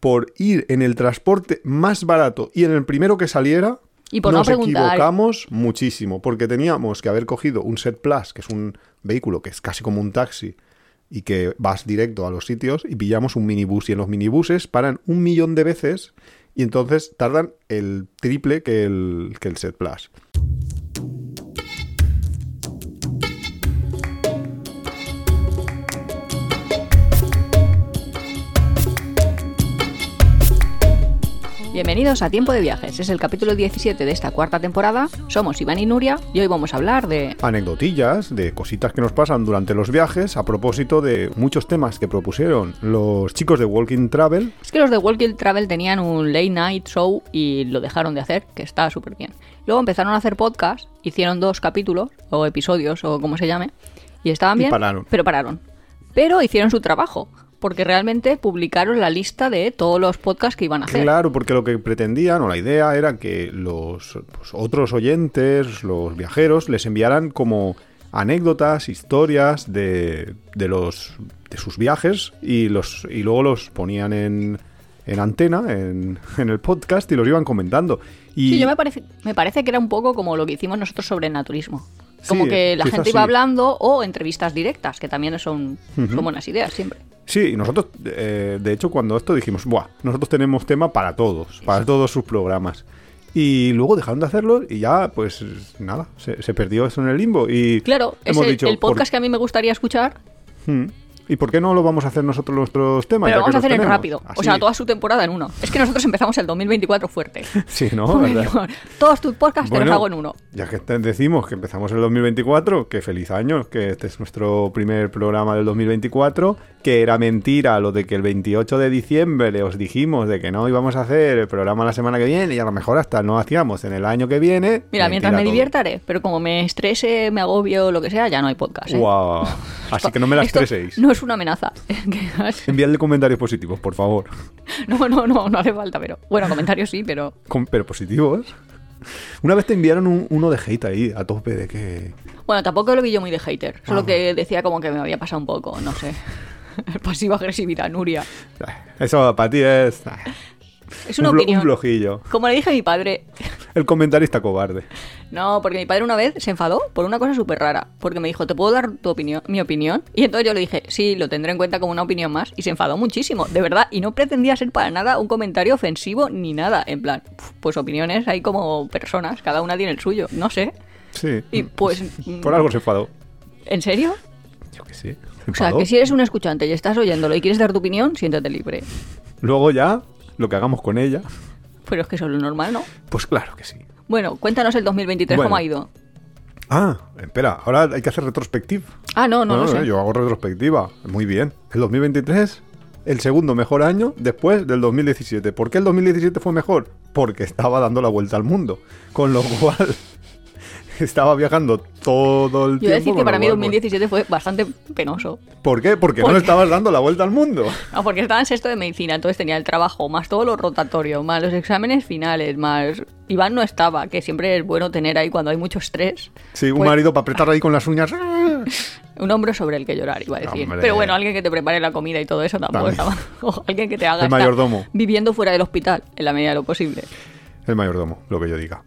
por ir en el transporte más barato y en el primero que saliera, Y por no nos equivocamos muchísimo, porque teníamos que haber cogido un Set Plus, que es un vehículo que es casi como un taxi y que vas directo a los sitios, y pillamos un minibús. Y en los minibuses paran un millón de veces y entonces tardan el triple que el, que el Set Plus. Bienvenidos a Tiempo de Viajes. Es el capítulo 17 de esta cuarta temporada. Somos Iván y Nuria y hoy vamos a hablar de... Anecdotillas de cositas que nos pasan durante los viajes a propósito de muchos temas que propusieron los chicos de Walking Travel. Es que los de Walking Travel tenían un late night show y lo dejaron de hacer, que está súper bien. Luego empezaron a hacer podcast, hicieron dos capítulos o episodios o como se llame y estaban Y bien, pararon. pero pararon. Pero hicieron su trabajo, porque realmente publicaron la lista de todos los podcasts que iban a hacer. Claro, porque lo que pretendían o la idea era que los pues, otros oyentes, los viajeros, les enviaran como anécdotas, historias de, de los de sus viajes y los y luego los ponían en, en antena, en, en el podcast y los iban comentando. Y Sí, yo me parece, me parece que era un poco como lo que hicimos nosotros sobre el naturismo. Como Sí, que la gente iba sí. hablando o entrevistas directas, que también son, son buenas ideas siempre. Sí, y nosotros, eh, de hecho, cuando esto dijimos, Buah, nosotros tenemos tema para todos, para todos sus programas. Y luego dejaron de hacerlo y ya, pues nada, se, se perdió eso en el limbo. Y Claro, es el, dicho, el ¿por- podcast que a mí me gustaría escuchar, Hmm. ¿Y por qué no lo vamos a hacer nosotros nuestros temas? pero ya vamos que a hacer en rápido. O sea, toda su temporada en uno. Es que nosotros empezamos el 2024 fuerte. Sí, ¿no? Todos tus podcasts te los hago en uno. Ya que te- decimos que empezamos el 2024, que feliz año, que este es nuestro primer programa del 2024, que era mentira lo de que el 28 de diciembre os dijimos de que no íbamos a hacer el programa la semana que viene y a lo mejor hasta no hacíamos en el año que viene. Mira, mientras me diviertaré, pero como me estrese, me agobio lo que sea, ya no hay podcast. ¿eh? Así que no me la estreséis. No es una amenaza. Enviadle comentarios positivos, por favor. no, no, no, no hace falta, pero. Bueno, comentarios sí, pero. Con- pero positivos. Una vez te enviaron un- uno de hate ahí, a tope de que... Bueno, tampoco lo vi yo muy de hater. Solo Ah. que decía como que me había pasado un poco, no sé. Pasiva agresividad, Nuria. Eso para ti es... Es una un, opinión. un. Como le dije a mi padre, El comentarista cobarde. no, porque mi padre una vez se enfadó por una cosa súper rara. Porque me dijo, ¿te puedo dar tu opinión, mi opinión? Y entonces yo le dije, sí, lo tendré en cuenta como una opinión más. Y se enfadó muchísimo, de verdad. Y no pretendía ser para nada un comentario ofensivo ni nada. En plan, pues opiniones hay como personas, cada una tiene el suyo. No sé. Sí. Y pues, Por algo se enfadó. ¿en serio? Yo sé. se O sea, que si eres un escuchante y estás oyéndolo y quieres dar tu opinión, siéntete libre. Luego ya, lo que hagamos con ella, Pero es que eso es lo normal, ¿no? pues claro que sí. Bueno, cuéntanos el 2023 Bueno. cómo ha ido. Ah, espera, ahora hay que hacer retrospectiva. Ah, no, no, No, no, sé. Yo hago retrospectiva. Muy bien. El 2023, el segundo mejor año después del 2017. ¿Por qué el 2017 fue mejor? Porque estaba dando la vuelta al mundo. Con lo cual, estaba viajando todo el Yo tiempo. voy a decir que para mí cual, 2017 fue bastante penoso. ¿Por qué? Porque no le estabas dando la vuelta al mundo. No, porque estaba en sexto de medicina, entonces tenía el trabajo, más todo lo rotatorio, más los exámenes finales, más... Iván no estaba, que siempre es bueno tener ahí cuando hay mucho estrés. Sí, un Pues- marido para apretar ahí con las uñas. Un hombro sobre el que llorar, iba a decir. Hombre. Pero bueno, alguien que te prepare la comida y todo eso tampoco estaba... O alguien que te haga El mayordomo. viviendo fuera del hospital, en la medida de lo posible. El mayordomo, lo que yo diga.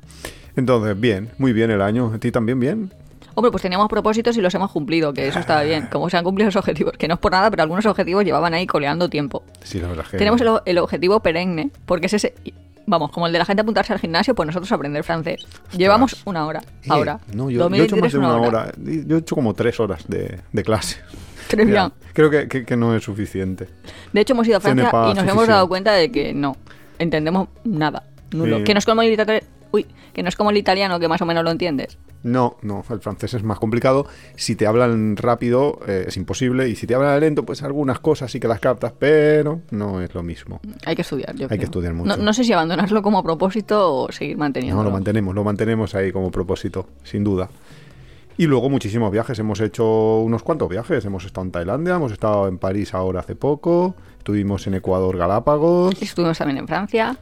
Entonces, bien, muy bien el año. ¿A ti también bien? Hombre, pues teníamos propósitos y los hemos cumplido, que eso estaba bien. Como se han cumplido los objetivos, que no es por nada, pero algunos objetivos llevaban ahí coleando tiempo. Sí, la verdad. Tenemos el, el objetivo perenne, porque es ese. Vamos, como el de la gente apuntarse al gimnasio, pues nosotros aprender francés. Llevamos una hora Eh, ahora. No, yo, yo he hecho más 2023 de una hora. Yo he hecho como tres horas de, de clase. Bien. Ya, Creo que, que- que no es suficiente. De hecho, hemos ido a Francia y nos hemos dado cuenta de que no entendemos nada. Nulo. Sí. Que no Uy, que no es como el italiano que más o menos lo entiendes. No, no, el francés es más complicado. Si te hablan rápido eh, es imposible y si te hablan lento, pues algunas cosas sí que las captas, pero no es lo mismo. Hay que estudiar, yo Hay que creo. estudiar mucho. No, no sé si abandonarlo como propósito o seguir manteniendo. No, lo mantenemos, lo mantenemos ahí como propósito, sin duda. Y luego muchísimos viajes, hemos hecho unos cuantos viajes, hemos estado en Tailandia, hemos estado en París ahora hace poco, estuvimos en Ecuador Galápagos, Estuvimos también en Francia.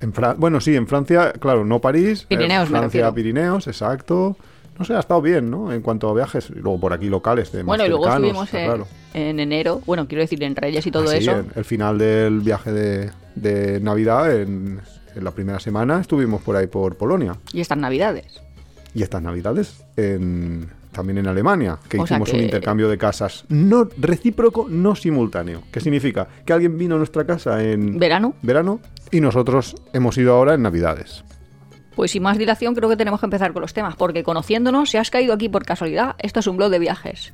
En bueno, sí, en Francia, claro, no París, eh, Pirineos, me Francia. Pirineos, exacto. no sé, ha estado bien, ¿no? En cuanto a viajes, y luego por aquí locales. De más Bueno, y luego cercanos, estuvimos en, claro. en enero, bueno, quiero decir en Reyes y todo Ah, sí, eso. en el final del viaje de, de Navidad, en, en la primera semana, estuvimos por ahí por Polonia. Y estas navidades. Y estas Navidades en, también en Alemania, que O hicimos un intercambio de casas no recíproco, no simultáneo. ¿Qué significa? Que alguien vino a nuestra casa en Verano. verano y nosotros hemos ido ahora en Navidades. Pues sin más dilación, creo que tenemos que empezar con los temas, porque conociéndonos, si has caído aquí por casualidad, esto es un blog de viajes.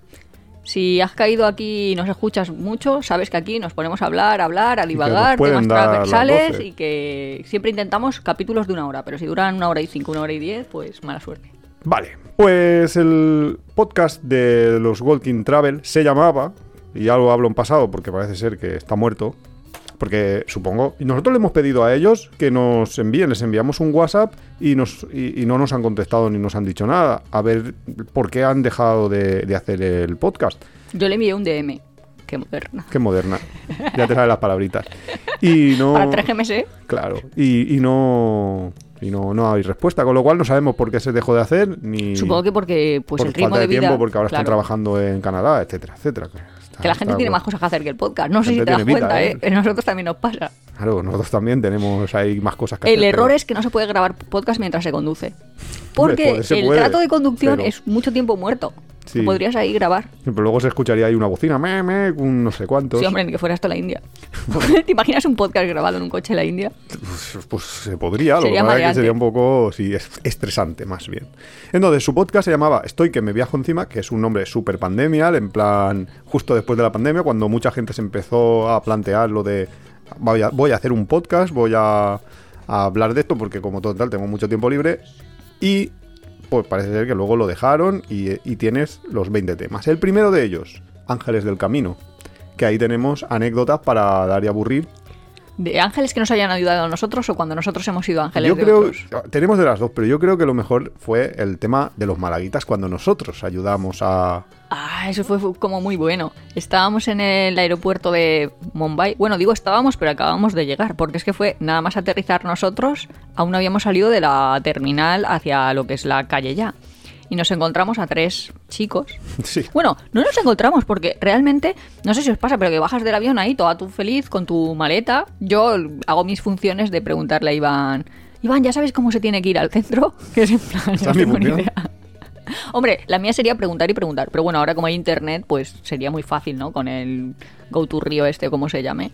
Si has caído aquí y nos escuchas mucho, sabes que aquí nos ponemos a hablar, a hablar, a divagar, temas transversales 12. y que siempre intentamos capítulos de una hora, pero si duran una hora y cinco, una hora y diez, pues mala suerte. Vale, pues el podcast de los Walking Travel se llamaba, y algo hablo en pasado porque parece ser que está muerto, porque supongo, y nosotros le hemos pedido a ellos que nos envíen, les enviamos un WhatsApp y, nos, y, y no nos han contestado ni nos han dicho nada, a ver por qué han dejado de, de hacer el podcast. Yo le envié un DM. Qué moderna. Qué moderna, ya te sabes las palabritas. Y no... Para 3GMS, Claro, y, y no... Y no, no hay respuesta, con lo cual no sabemos por qué se dejó de hacer, ni supongo que porque pues por el ritmo falta de vida... tiempo, porque ahora están claro, trabajando en Canadá, etcétera, etcétera. Está- Que la gente tiene más cosas que hacer que el podcast. No sé si te das vida, cuenta, ¿eh? ¿eh? Nosotros también nos pasa. Claro, nosotros también tenemos ahí más cosas que El hacer. error pero- es que no se puede grabar podcast mientras se conduce. Porque se el puede, trato de conducción pero- es mucho tiempo muerto. Sí. Podrías ahí grabar. Pero luego se escucharía ahí una bocina, me, me, un no sé cuántos. Sí, hombre, ni que fuera esto la India. ¿Te imaginas un podcast grabado en un coche en la India? Pues, pues se podría, lo que Sería es que sería un poco sí, es- estresante más bien. Entonces, su podcast se llamaba Estoy que me viajo encima, que es un nombre súper pandemial, en plan, justo después de la pandemia, cuando mucha gente se empezó a plantear lo de voy a, voy a hacer un podcast, voy a, a hablar de esto, porque como total tengo mucho tiempo libre. Y pues parece ser que luego lo dejaron y, y tienes los 20 temas. El primero de ellos, Ángeles del Camino, que ahí tenemos anécdotas para dar y aburrir ¿De ángeles que nos hayan ayudado a nosotros o cuando nosotros hemos sido ángeles yo de creo, otros? tenemos de las dos, pero yo creo que lo mejor fue el tema de los malaguitas cuando nosotros ayudamos a... Ah, eso fue, fue como muy bueno. Estábamos en el aeropuerto de Mumbai. Bueno, digo estábamos, pero acabamos de llegar, porque es que fue nada más aterrizar nosotros, aún no habíamos salido de la terminal hacia lo que es la calle ya. Y nos encontramos a tres chicos. Sí, Bueno, no nos encontramos porque realmente, no sé si os pasa, pero que bajas del avión ahí, toda tú feliz, con tu maleta. Yo hago mis funciones de preguntarle a Iván, Iván, ¿ya sabes cómo se tiene que ir al centro? Que es en plan, no tengo ni idea. Hombre, la mía sería preguntar y preguntar, pero bueno, ahora como hay internet, pues sería muy fácil, ¿no? Con el Go to Río este, como se llame.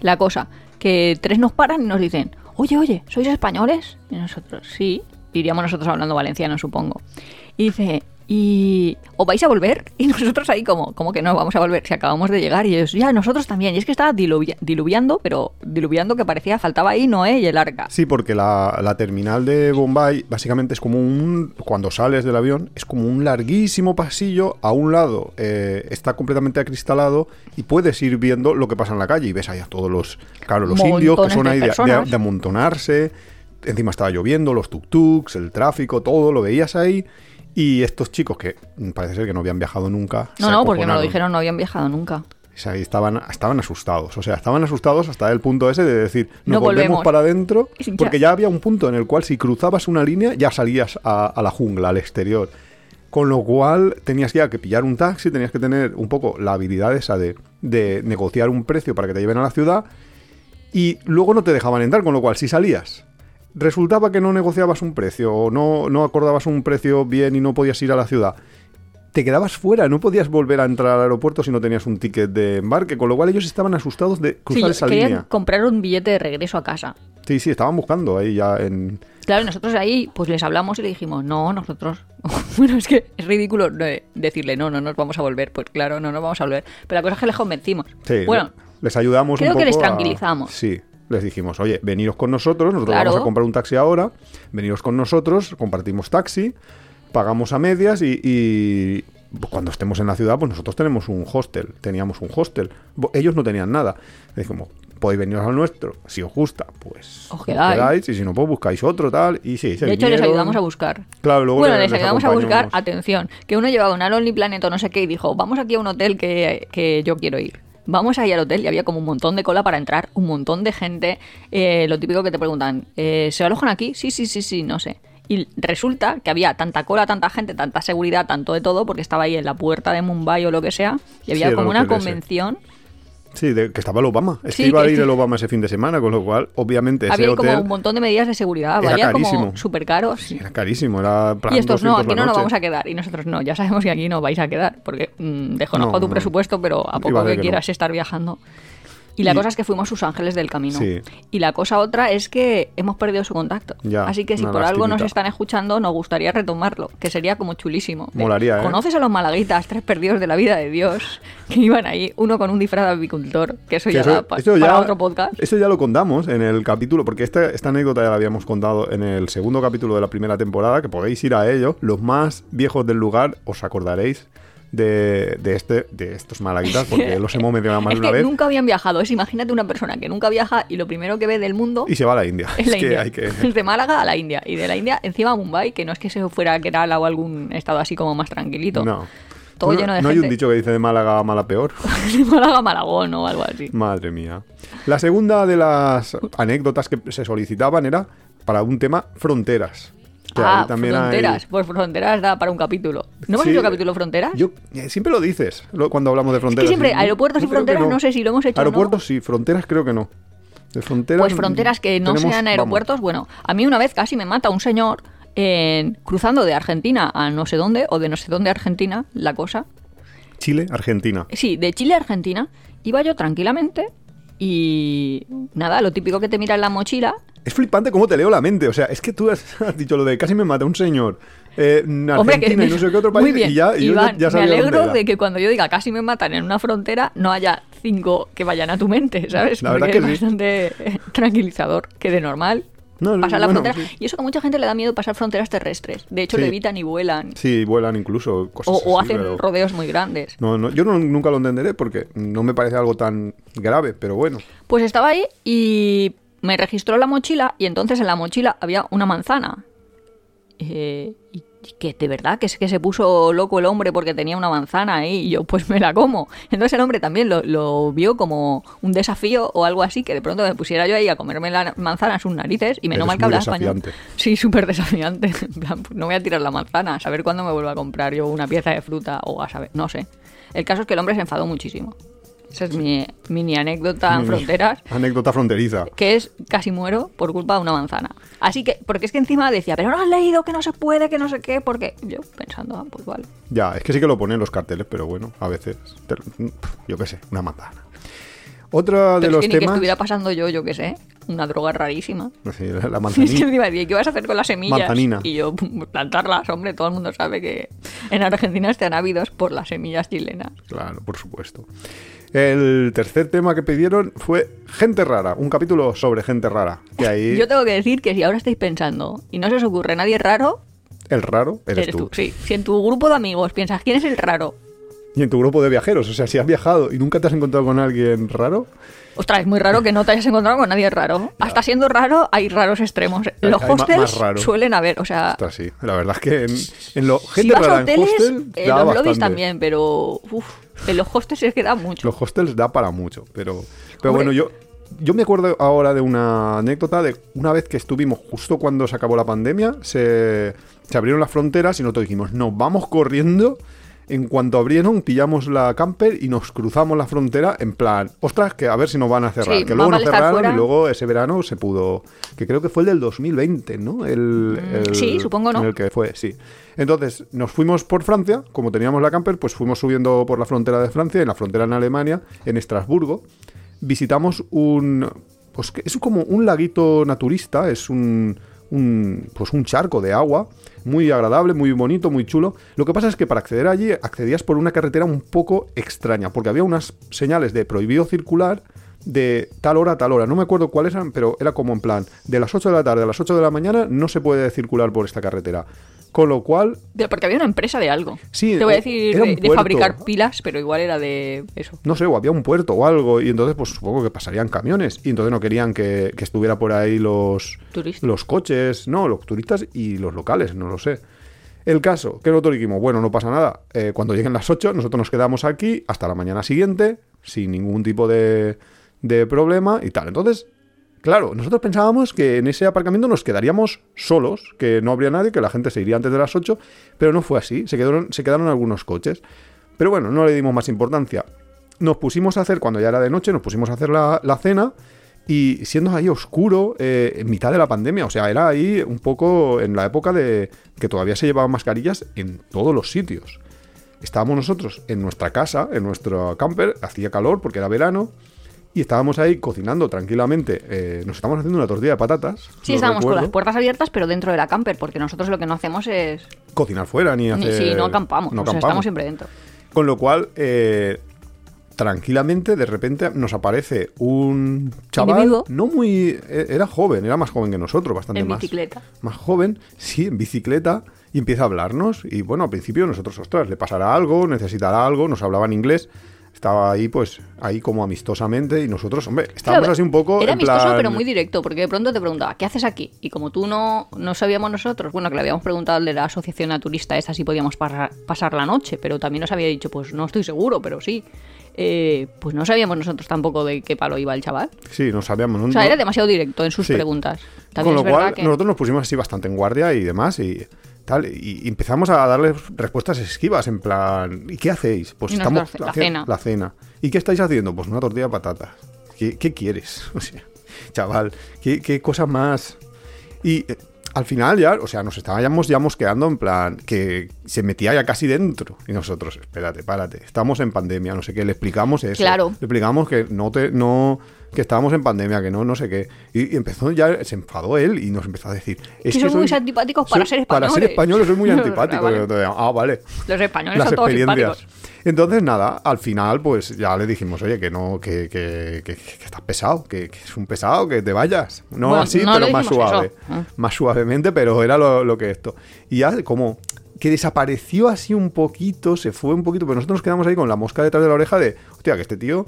La cosa, que tres nos paran y nos dicen, oye, oye, ¿sois españoles? Y nosotros, sí. Iríamos nosotros hablando valenciano, supongo. Y dice, ¿y os vais a volver? Y nosotros ahí como, como que no, vamos a volver, si acabamos de llegar. Y ellos, ya, nosotros también. Y es que estaba diluvia- diluviando, pero diluviando que parecía, faltaba ahí Noé y el arca. sí, porque la, la terminal de Bombay básicamente es como un... Cuando sales del avión es como un larguísimo pasillo, a un lado eh, está completamente acristalado y puedes ir viendo lo que pasa en la calle y ves ahí a todos los... Claro, los indios que son ahí de, de amontonarse, encima estaba lloviendo, los tuk-tuks, el tráfico, todo lo veías ahí. Y estos chicos que parece ser que no habían viajado nunca. No, no, porque me lo dijeron, no habían viajado nunca. O sea, y estaban, estaban asustados. O sea, estaban asustados hasta el punto ese de decir, nos No volvemos volvemos. para adentro. Ya. Porque ya había un punto en el cual si cruzabas una línea ya salías a, a la jungla, al exterior. Con lo cual tenías ya que pillar un taxi, tenías que tener un poco la habilidad esa de, de negociar un precio para que te lleven a la ciudad. Y luego no te dejaban entrar, con lo cual si salías, resultaba que no negociabas un precio o no, no acordabas un precio bien y no podías ir a la ciudad te quedabas fuera, no podías volver a entrar al aeropuerto si no tenías un ticket de embarque, con lo cual ellos estaban asustados de Sí, cruzar yo esa línea. comprar un billete de regreso a casa. Sí, sí, estaban buscando ahí ya en... Claro, nosotros ahí pues les hablamos y le dijimos, no, nosotros... bueno, es que es ridículo eh, decirle, no, no nos vamos a volver. Pues claro, no nos vamos a volver. Pero la cosa es que les convencimos. Sí, bueno, les ayudamos creo un que les a- tranquilizamos. Sí, les dijimos, oye, veniros con nosotros, nosotros Claro. vamos a comprar un taxi ahora, veniros con nosotros, compartimos taxi, pagamos a medias y... y cuando estemos en la ciudad, pues nosotros tenemos un hostel, teníamos un hostel. Ellos no tenían nada. Dijimos, podéis veniros al nuestro, si os gusta, pues Os quedáis. y si no, pues buscáis otro, tal, y sí, se de hecho les ayudamos a buscar. Claro, luego bueno, le- les, les ayudamos a buscar, atención, que uno llevaba una Lonely Planet o no sé qué y dijo, vamos aquí a un hotel que, que yo quiero ir. Vamos ahí al hotel y había como un montón de cola para entrar, un montón de gente. eh, lo típico que te preguntan, eh, ¿se alojan aquí? Sí, sí, sí, sí, no sé. Y resulta que había tanta cola, tanta gente, tanta seguridad, tanto de todo, porque estaba ahí en la puerta de Mumbai o lo que sea, y había Sí, como una ese. Sí, de, que estaba el Obama. Es Sí, que iba a ir sí. el Obama ese fin de semana, con lo cual, obviamente, ese había hotel como un montón de medidas de seguridad, era valía como carísimo. súper caros. era carísimo. Era plan Y estos no, 200 aquí no nos vamos a quedar. Y nosotros no, ya sabemos que aquí no vais a quedar, porque mm, desconozco No, tu no. presupuesto, pero a poco que no. quieras estar viajando. Y la Y- cosa es que fuimos sus ángeles del camino. Sí. Y la cosa otra es que hemos perdido su contacto. Ya, Así que si por algo nos están escuchando, nos gustaría retomarlo, que sería como chulísimo. Molaría, ¿eh? ¿Conoces a los malaguitas, tres perdidos de la vida de Dios, que iban ahí, uno con un disfraz de apicultor, que eso Que ya eso- da pa- eso para otro podcast? Eso ya lo contamos en el capítulo, porque esta, esta anécdota ya la habíamos contado en el segundo capítulo de la primera temporada, que podéis ir a ello. Los más viejos del lugar os acordaréis de, de este, de estos malaguitas, porque los hemos mencionado más de una que vez. nunca habían viajado. Es imagínate una persona que nunca viaja y lo primero que ve del mundo Y se va a la India. es la que India. hay que... De Málaga a la India. Y de la India encima a Mumbai, que no es que se fuera a Kerala o algún estado así como más tranquilito. No. Todo No- lleno de no hay un dicho que dice de Málaga a mala peor. De Málaga a Malagón o algo así. Madre mía. La segunda de las anécdotas que se solicitaban era para un tema fronteras. Ah, también hay- fronteras. Pues fronteras da para un capítulo. ¿No hemos Sí, hecho capítulo fronteras? Yo, eh, siempre lo dices lo- cuando hablamos de es que fronteras. siempre aeropuertos y fronteras no. sé si lo hemos hecho no. Aeropuertos sí, fronteras creo que no. De fronteras, Pues fronteras que no tenemos- sean vamos, aeropuertos, bueno, a mí una vez casi me mata un señor en- cruzando de Argentina a no sé dónde, o de no sé dónde a Argentina, la cosa. Chile, Argentina. Sí, de Chile a Argentina, iba yo tranquilamente y nada, lo típico que te mira en la mochila. Es flipante cómo te leo la mente. O sea, es que tú has, has dicho lo de casi me mata un señor. eh, en Hombre, que Argentina y no sé qué otro país. muy bien. Y ya, y yo ya- Iván, ya me dónde alegro de que cuando yo diga casi me matan en una frontera, no haya cinco que vayan a tu mente, ¿sabes? La verdad Porque que es sí. bastante tranquilizador, que de normal No, no, pasar la bueno, frontera. sí. Y eso que a mucha gente le da miedo pasar fronteras terrestres. De hecho, Sí. lo evitan y vuelan. Sí, vuelan incluso. Cosas O, o así, hacen pero- rodeos muy grandes. No, no, yo no- nunca lo entenderé porque no me parece algo tan grave, pero bueno. Pues estaba ahí y me registró la mochila y entonces en la mochila había una manzana. Eh, y que de verdad que es que se puso loco el hombre porque tenía una manzana ahí y yo pues me la como. Entonces el hombre también lo, lo vio como un desafío o algo así, que de pronto me pusiera yo ahí a comerme la manzana en sus narices y menos mal que hablaba español. Sí, súper desafiante. En plan, pues no voy a tirar la manzana, a saber cuándo me vuelvo a comprar yo una pieza de fruta o a saber, no sé. El caso es que el hombre se enfadó muchísimo. Esa es mi mini anécdota en fronteras Anécdota fronteriza. que es casi muero por culpa de una manzana. Así que, porque es que encima decía, pero no has leído que no se puede, que no sé qué, porque yo pensando, ah, pues vale. Ya, es que sí que lo ponen en los carteles, pero bueno, a veces. te- yo qué sé, una manzana. Otra de Pero los es que ni que estuviera pasando yo, yo qué sé, una droga rarísima. Sí, la la Y es que manzanilla. encima decía, ¿qué vas a hacer con las semillas? Manzanina. Y yo, "Pum, plantarlas, hombre, todo el mundo sabe que en Argentina están ávidos por las semillas chilenas. Claro, por supuesto. El tercer tema que pidieron fue gente rara, un capítulo sobre gente rara. Que ahí Yo tengo que decir que si ahora estáis pensando y no se os ocurre nadie raro, el raro eres, eres, tú. tú. Sí, si en tu grupo de amigos piensas, ¿quién es el raro? Y en tu grupo de viajeros, o sea, si has viajado y nunca te has encontrado con alguien raro, Ostras, es muy raro que no te hayas encontrado con nadie raro. Hasta siendo raro, hay raros extremos. Los hay hostels suelen haber, o sea, está así. La verdad es que en, en lo si gente vas a en hoteles, hostel eh, da los bastante. lobbies también, pero uf, en los hostels es que da mucho. Los hostels da para mucho, pero, pero Hombre. bueno, yo, yo me acuerdo ahora de una anécdota de una vez que estuvimos justo cuando se acabó la pandemia, se, se abrieron las fronteras y nosotros dijimos, nos vamos corriendo. En cuanto abrieron, pillamos la camper y nos cruzamos la frontera en plan, ostras, que a ver si nos van a cerrar. Sí, que luego nos cerraron y luego ese verano se pudo, que creo que fue el del 2020, ¿no? El, el- Mm, sí, supongo, ¿no? en el que fue, sí. Entonces, nos fuimos por Francia, como teníamos la camper, pues fuimos subiendo por la frontera de Francia, en la frontera en Alemania, en Estrasburgo. Visitamos un. Pues es como un laguito naturista, es un, un. Pues un charco de agua, muy agradable, muy bonito, muy chulo. Lo que pasa es que para acceder allí accedías por una carretera un poco extraña, porque había unas señales de prohibido circular de tal hora a tal hora. No me acuerdo cuáles eran, pero era como en plan, de las 8 de la tarde a las 8 de la mañana no se puede circular por esta carretera. Con lo cual, Porque había una empresa de algo. Sí, Te voy a decir de, fabricar pilas, pero igual era de eso. no sé, o había un puerto o algo, y entonces pues supongo que pasarían camiones, y entonces no querían que, que estuviera por ahí los, Turistas. los coches, no, los turistas y los locales, no lo sé. El caso, que nosotros dijimos, bueno, no pasa nada, eh, cuando lleguen las 8 nosotros nos quedamos aquí hasta la mañana siguiente, sin ningún tipo de, de problema y tal. Entonces Claro, nosotros pensábamos que en ese aparcamiento nos quedaríamos solos, que no habría nadie, que la gente se iría antes de las 8, pero no fue así, se quedaron, se quedaron algunos coches. Pero bueno, no le dimos más importancia. Nos pusimos a hacer, cuando ya era de noche, nos pusimos a hacer la, la cena y siendo ahí oscuro eh, en mitad de la pandemia, o sea, era ahí un poco en la época de que todavía se llevaban mascarillas en todos los sitios. Estábamos nosotros en nuestra casa, en nuestro camper, hacía calor porque era verano, y estábamos ahí cocinando tranquilamente. eh, nos estábamos haciendo una tortilla de patatas. Sí, estábamos con las puertas abiertas, pero dentro de la camper, porque nosotros lo que no hacemos es. Cocinar fuera ni hacer. sí, no acampamos. no o sea, acampamos. estamos siempre dentro. Con lo cual, eh, tranquilamente, de repente nos aparece un chaval. Individuo. No muy. eh, Era joven, era más joven que nosotros, bastante En más. bicicleta. Más joven, sí, en bicicleta. Y empieza a hablarnos. Y bueno, al principio nosotros, ostras, le pasará algo, necesitará algo, nos hablaba en inglés. Estaba ahí, pues, ahí como amistosamente. Y nosotros, hombre, estábamos Claro, así un poco. Era en amistoso, plan- pero muy directo, porque de pronto te preguntaba, ¿qué haces aquí? Y como tú no, no sabíamos nosotros, bueno, que le habíamos preguntado al de la asociación naturista esa si podíamos pasar, pasar la noche, pero también nos había dicho, pues no estoy seguro, pero sí. Eh, pues no sabíamos nosotros tampoco de qué palo iba el chaval. Sí, no sabíamos. no- O sea, era demasiado directo en sus Sí. preguntas. Con lo cual, que... nosotros nos pusimos así bastante en guardia y demás, y tal, y empezamos a darles respuestas esquivas, en plan, ¿y qué hacéis? Pues estamos la- cena. La cena. ¿Y qué estáis haciendo? Pues una tortilla de patatas. ¿Qué, qué quieres? O sea, chaval, ¿qué, qué cosa más? Y eh, al final ya, o sea, nos estábamos ya mosqueando en plan que se metía ya casi dentro. Y nosotros, espérate, párate, estamos en pandemia, no sé qué, le explicamos eso. Claro. Le explicamos que no te, no, que estábamos en pandemia, que no, no sé qué. Y, y empezó ya, se enfadó él y nos empezó a decir. Es Que son muy antipáticos para soy- ser Para ser españoles". español soy muy antipático. Vale. Ah, vale. Los españoles Las son todos simpáticos. Entonces, nada, al final, pues ya le dijimos, oye, que no, que, que, que- que estás pesado, que, que es un pesado, que te vayas. No Bueno, así, no pero más suave. Ah. Más suavemente, pero era lo, lo que esto. Y ya, como que desapareció así un poquito, se fue un poquito, pero nosotros nos quedamos ahí con la mosca detrás de la oreja de, hostia, que este tío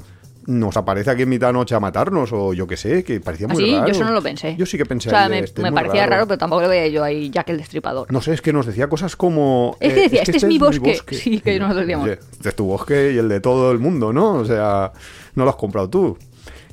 nos aparece aquí en mitad de noche a matarnos, o yo qué sé, que parecía muy Así, raro. yo eso no lo pensé. Yo sí que pensé O sea, me, este me parecía raro. pero tampoco lo veía yo ahí Jack el Destripador. no sé, es que nos decía cosas como... Es que eh, decía, "Este es mi bosque". Sí, que nosotros decíamos. "Oye, Este es tu bosque y el de todo el mundo, ¿no? O sea, no lo has comprado tú.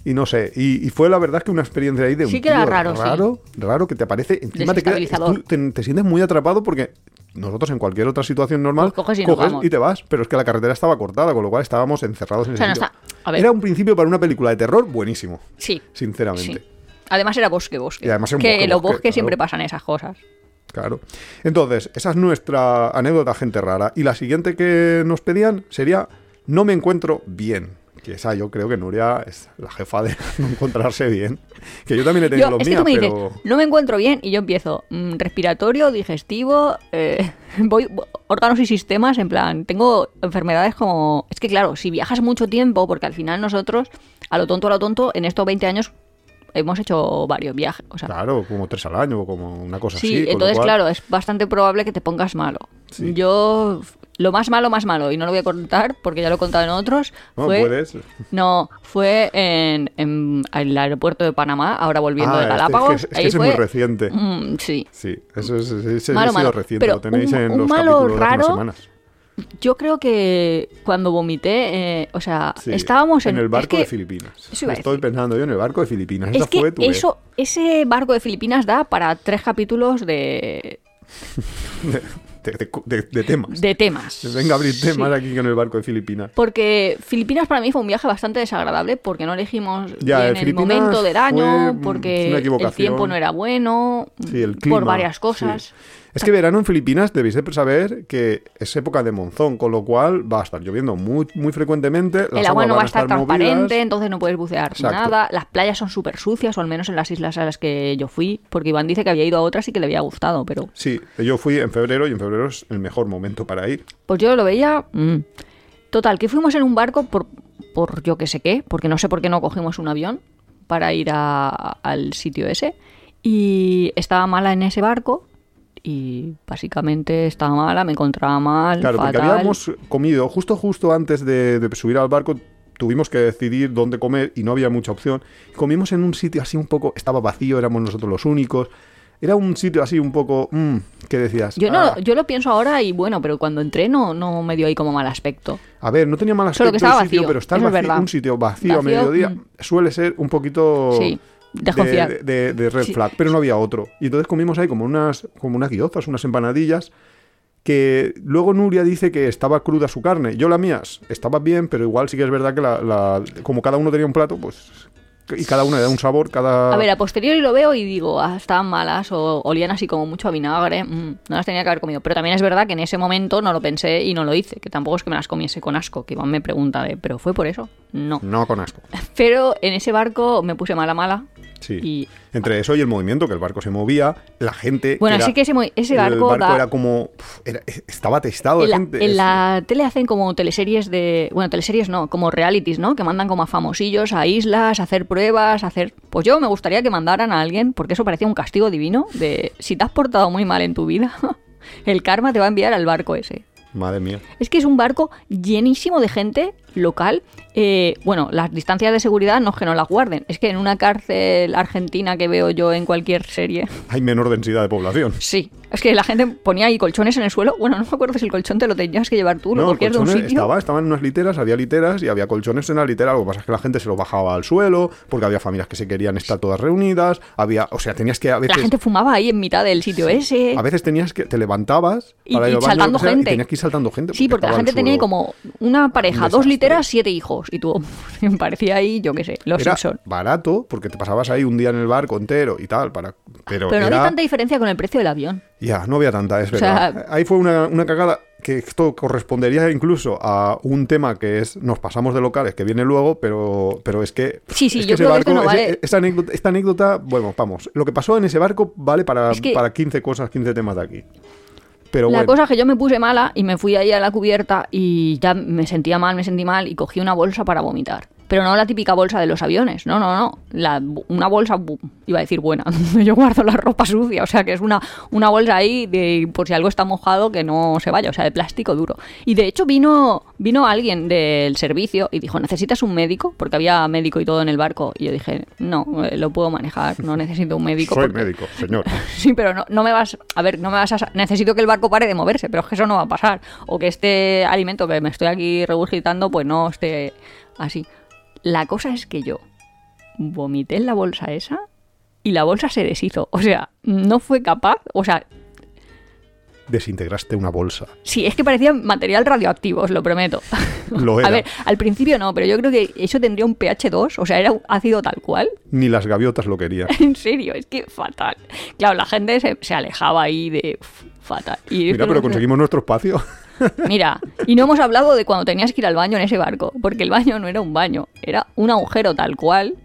Y no sé, y, y fue la verdad que una experiencia ahí de un Sí que era tío raro, sí. raro, raro que te aparece, encima te, queda- Desestabilizador. tú te, te sientes muy atrapado porque nosotros en cualquier otra situación normal Pues coges y te vas, pero es que la carretera estaba cortada, con lo cual estábamos encerrados en O sea, ese no está-. Era un principio para una película de terror buenísimo, Sí. sinceramente. sí. Además era bosque, bosque. Y además era un que bosque, en los bosque, bosques siempre claro. pasan esas cosas. Claro. Entonces, esa es nuestra anécdota, gente rara. Y la siguiente que nos pedían sería No me encuentro bien. Que esa yo creo que Nuria es la jefa de no encontrarse bien. Que yo también he tenido Yo, los es que mías, tú me pero. dices, no me encuentro bien y yo empiezo mm, respiratorio, digestivo, eh, voy, órganos y sistemas, en plan, tengo enfermedades como... Es que claro, si viajas mucho tiempo, porque al final nosotros, a lo tonto, a lo tonto, en estos 20 años hemos hecho varios viajes. O sea, Claro, como tres al año o como una cosa sí, así. lo entonces cual- claro, es bastante probable que te pongas malo. Sí. Yo, lo más malo, más malo, y no lo voy a contar porque ya lo he contado en otros, No, fue... puedes. No, fue en, en el aeropuerto de Panamá, ahora volviendo Ah, de este, es Galápagos. que es- es que ese es muy reciente. Mm, sí. Sí, eso es, ese Malo, reciente. Pero lo tenéis un- en un los malo de raro semanas. Yo creo que cuando vomité, eh, o sea, Sí, estábamos en, el es barco que- de Filipinas. Eso Estoy pensando yo en el barco de Filipinas. Es que fue tu vez. eso, ese barco de Filipinas da para tres capítulos de, de, de- de- de temas. de temas. Venga a abrir Sí. temas aquí con el barco de Filipinas. Porque Filipinas para mí fue un viaje bastante desagradable porque no elegimos Ya, bien el momento del año, fue, porque el tiempo no era bueno, Sí, el clima. por varias sí. Es que verano en Filipinas debéis de saber que es época de monzón, con lo cual va a estar lloviendo muy, muy frecuentemente. las el agua no va a estar transparente, movidas. entonces no puedes bucear Exacto. nada. Las playas son súper sucias, o al menos en las islas a las que yo fui, porque Iván dice que había ido a otras y que le había gustado, pero Sí, yo fui en febrero y en febrero es el mejor momento para ir. pues yo lo veía. mm. Total, que fuimos en un barco por, por yo que sé qué, porque no sé por qué no cogimos un avión para ir a- al sitio ese. Y estaba mala en ese barco. Y básicamente estaba mala, me encontraba mal. Claro, porque habíamos comido justo, justo antes de, de subir al barco. Tuvimos que decidir dónde comer y no había mucha opción. Comimos en un sitio así un poco, estaba vacío, éramos nosotros los únicos. Era un sitio así un poco, mm, ¿qué decías? Yo, no, Ah, yo lo pienso ahora y bueno, pero cuando entré no, no me dio ahí como mal aspecto. A ver, no tenía mal Solo aspecto que estaba el sitio, vacío, pero estar es vacío- un sitio vacío, a mediodía mm. suele ser un poquito Sí. Desconfiar. de, de- de red Sí. flag, pero no había otro. Y entonces comimos ahí como unas, como unas guiozas, unas empanadillas, que luego Nuria dice que estaba cruda su carne. Yo la mía estaba bien, pero igual sí que es verdad que la, la- como cada uno tenía un plato, pues... Y cada una le da un sabor, cada... A ver, a posteriori lo veo y digo, ah, estaban malas o olían así como mucho a vinagre, mm, no las tenía que haber comido. Pero también es verdad que en ese momento no lo pensé y no lo hice, que tampoco es que me las comiese con asco, que Iván me pregunta de, ¿pero fue por eso? No. No con asco. Pero en ese barco me puse mala mala Sí. y Entre eso y el movimiento, que el barco se movía, la gente... Bueno, era- sí que ese ese el barco da- era como... era- estaba testado de la, gente. en es- la tele hacen como teleseries de. Bueno, teleseries no, como realities, ¿no? Que mandan como a famosillos a islas, a hacer pruebas, a hacer. Pues yo me gustaría que mandaran a alguien, porque eso parecía un castigo divino, de si te has portado muy mal en tu vida, el karma te va a enviar al barco ese. Madre mía. Es que es un barco llenísimo de gente local. Eh, bueno, las distancias de seguridad no es que no las guarden, es que en una cárcel argentina que veo yo en cualquier serie, Hay menor densidad de población. sí, es que la gente ponía ahí colchones en el suelo. Bueno, no me acuerdo si el colchón te lo tenías que llevar tú, lo No, cogías de un sitio. estaba, estaban unas literas, había literas y había colchones en la litera. Lo que pasa es que la gente se lo bajaba al suelo, porque había familias que se querían estar todas reunidas. Había, o sea, tenías que a veces. La gente fumaba ahí en mitad del sitio ese. A veces tenías que. Te levantabas Y- para y baño, saltando lo sea, gente. Y tenías que ir saltando gente. Sí, porque la gente tenía como una pareja, Un dos desastre. Literas, siete hijos. Y tú, me parecía ahí, yo qué sé, los Era Simpson. barato, porque te pasabas ahí un día en el barco entero y tal. para Pero, Pero no había tanta diferencia con el precio del avión. Ya, no había tanta, es O sea- verdad. Ahí fue una, una cagada que esto correspondería incluso a un tema que es nos pasamos de locales que viene luego, pero, pero es que Sí, sí, es yo ese creo que esto no ese- vale. anécdota, esta anécdota, bueno, vamos, lo que pasó en ese barco vale para, Es que- para 15 cosas, 15 temas de aquí. Pero la bueno, cosa es que yo me puse mala y me fui ahí a la cubierta y ya me sentía mal, me sentí mal y cogí una bolsa para vomitar. Pero no la típica bolsa de los aviones, no, no, no. La, una bolsa, iba a decir buena, yo guardo la ropa sucia, o sea que es una, una bolsa ahí de por si algo está mojado que no se vaya, o sea, de plástico duro. Y de hecho vino, vino alguien del servicio y dijo, ¿necesitas un médico? Porque había médico y todo en el barco. Y yo dije, no, eh, lo puedo manejar, no necesito un médico. soy porque- médico, señor. Sí, pero no, no me vas. A ver, no me vas a. Necesito que el barco pare de moverse, pero es que eso no va a pasar. O que este alimento que me estoy aquí regurgitando, pues no esté así. La cosa es que yo vomité en la bolsa esa y la bolsa se deshizo. O sea, no fue capaz. O sea, Desintegraste una bolsa. sí, es que parecía material radioactivo, os lo prometo. Lo era. A ver, al principio no, pero yo creo que eso tendría un pH 2, o sea, era un ácido tal cual. Ni las gaviotas lo querían. En serio, es que fatal. Claro, la gente se, se alejaba ahí de uf, fatal. Y Mira, pero no- conseguimos nuestro espacio. Mira, y no hemos hablado de cuando tenías que ir al baño en ese barco, porque el baño no era un baño, era un agujero tal cual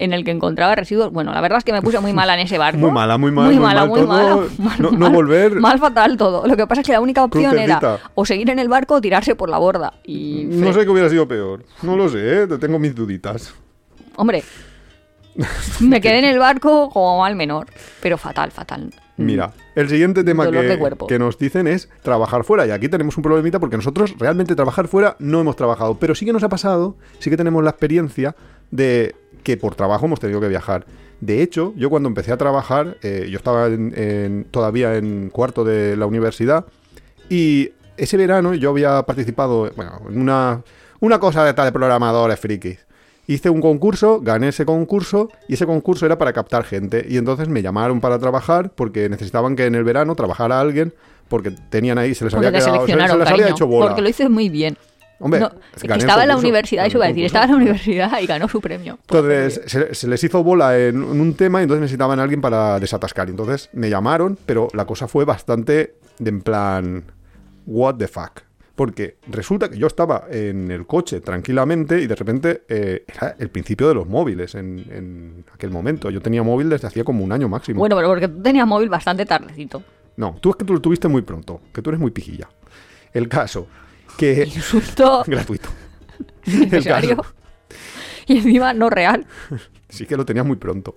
en el que encontraba residuos. Bueno, la verdad es que me puse muy mala en ese barco. Muy mala, muy mal, muy muy mala, mal muy todo. mala. mal, No- volver. Mal fatal todo. Lo que pasa es que la única opción era o seguir en el barco o tirarse por la borda. Y No sé qué hubiera sido peor. No lo sé, ¿eh? tengo mis duditas. Hombre, me quedé en el barco como mal menor, pero fatal, fatal. Mira, el siguiente tema que, que nos dicen es trabajar fuera. Y aquí tenemos un problemita porque nosotros realmente trabajar fuera no hemos trabajado. Pero sí que nos ha pasado, sí que tenemos la experiencia de que por trabajo hemos tenido que viajar. De hecho, yo cuando empecé a trabajar, eh, yo estaba en- en- todavía en cuarto de la universidad y ese verano yo había participado bueno, en una, una cosa de tal de programadores frikis. Hice un concurso, gané ese concurso y ese concurso era para captar gente. Y entonces me llamaron para trabajar porque necesitaban que en el verano trabajara alguien porque tenían ahí, se les Porque había quedado, se, se había hecho bola. porque lo hice muy bien. Hombre, No, es que gané el estaba en la universidad, eso iba a decir, estaba en la universidad y ganó su premio. Entonces se, se les hizo bola en, en un tema y entonces necesitaban a alguien para desatascar. Entonces me llamaron, pero la cosa fue bastante de en plan, what the fuck. Porque resulta que yo estaba en el coche tranquilamente y de repente eh, era el principio de los móviles en, en aquel momento. Yo tenía móvil desde hacía como un año máximo. Bueno, pero porque tú tenías móvil bastante tardecito. No, tú es que tú lo tuviste muy pronto, que tú eres muy pijilla. El caso, que... Insulto gratuito. El necesario. caso, Y encima no real. Sí que lo tenías muy pronto.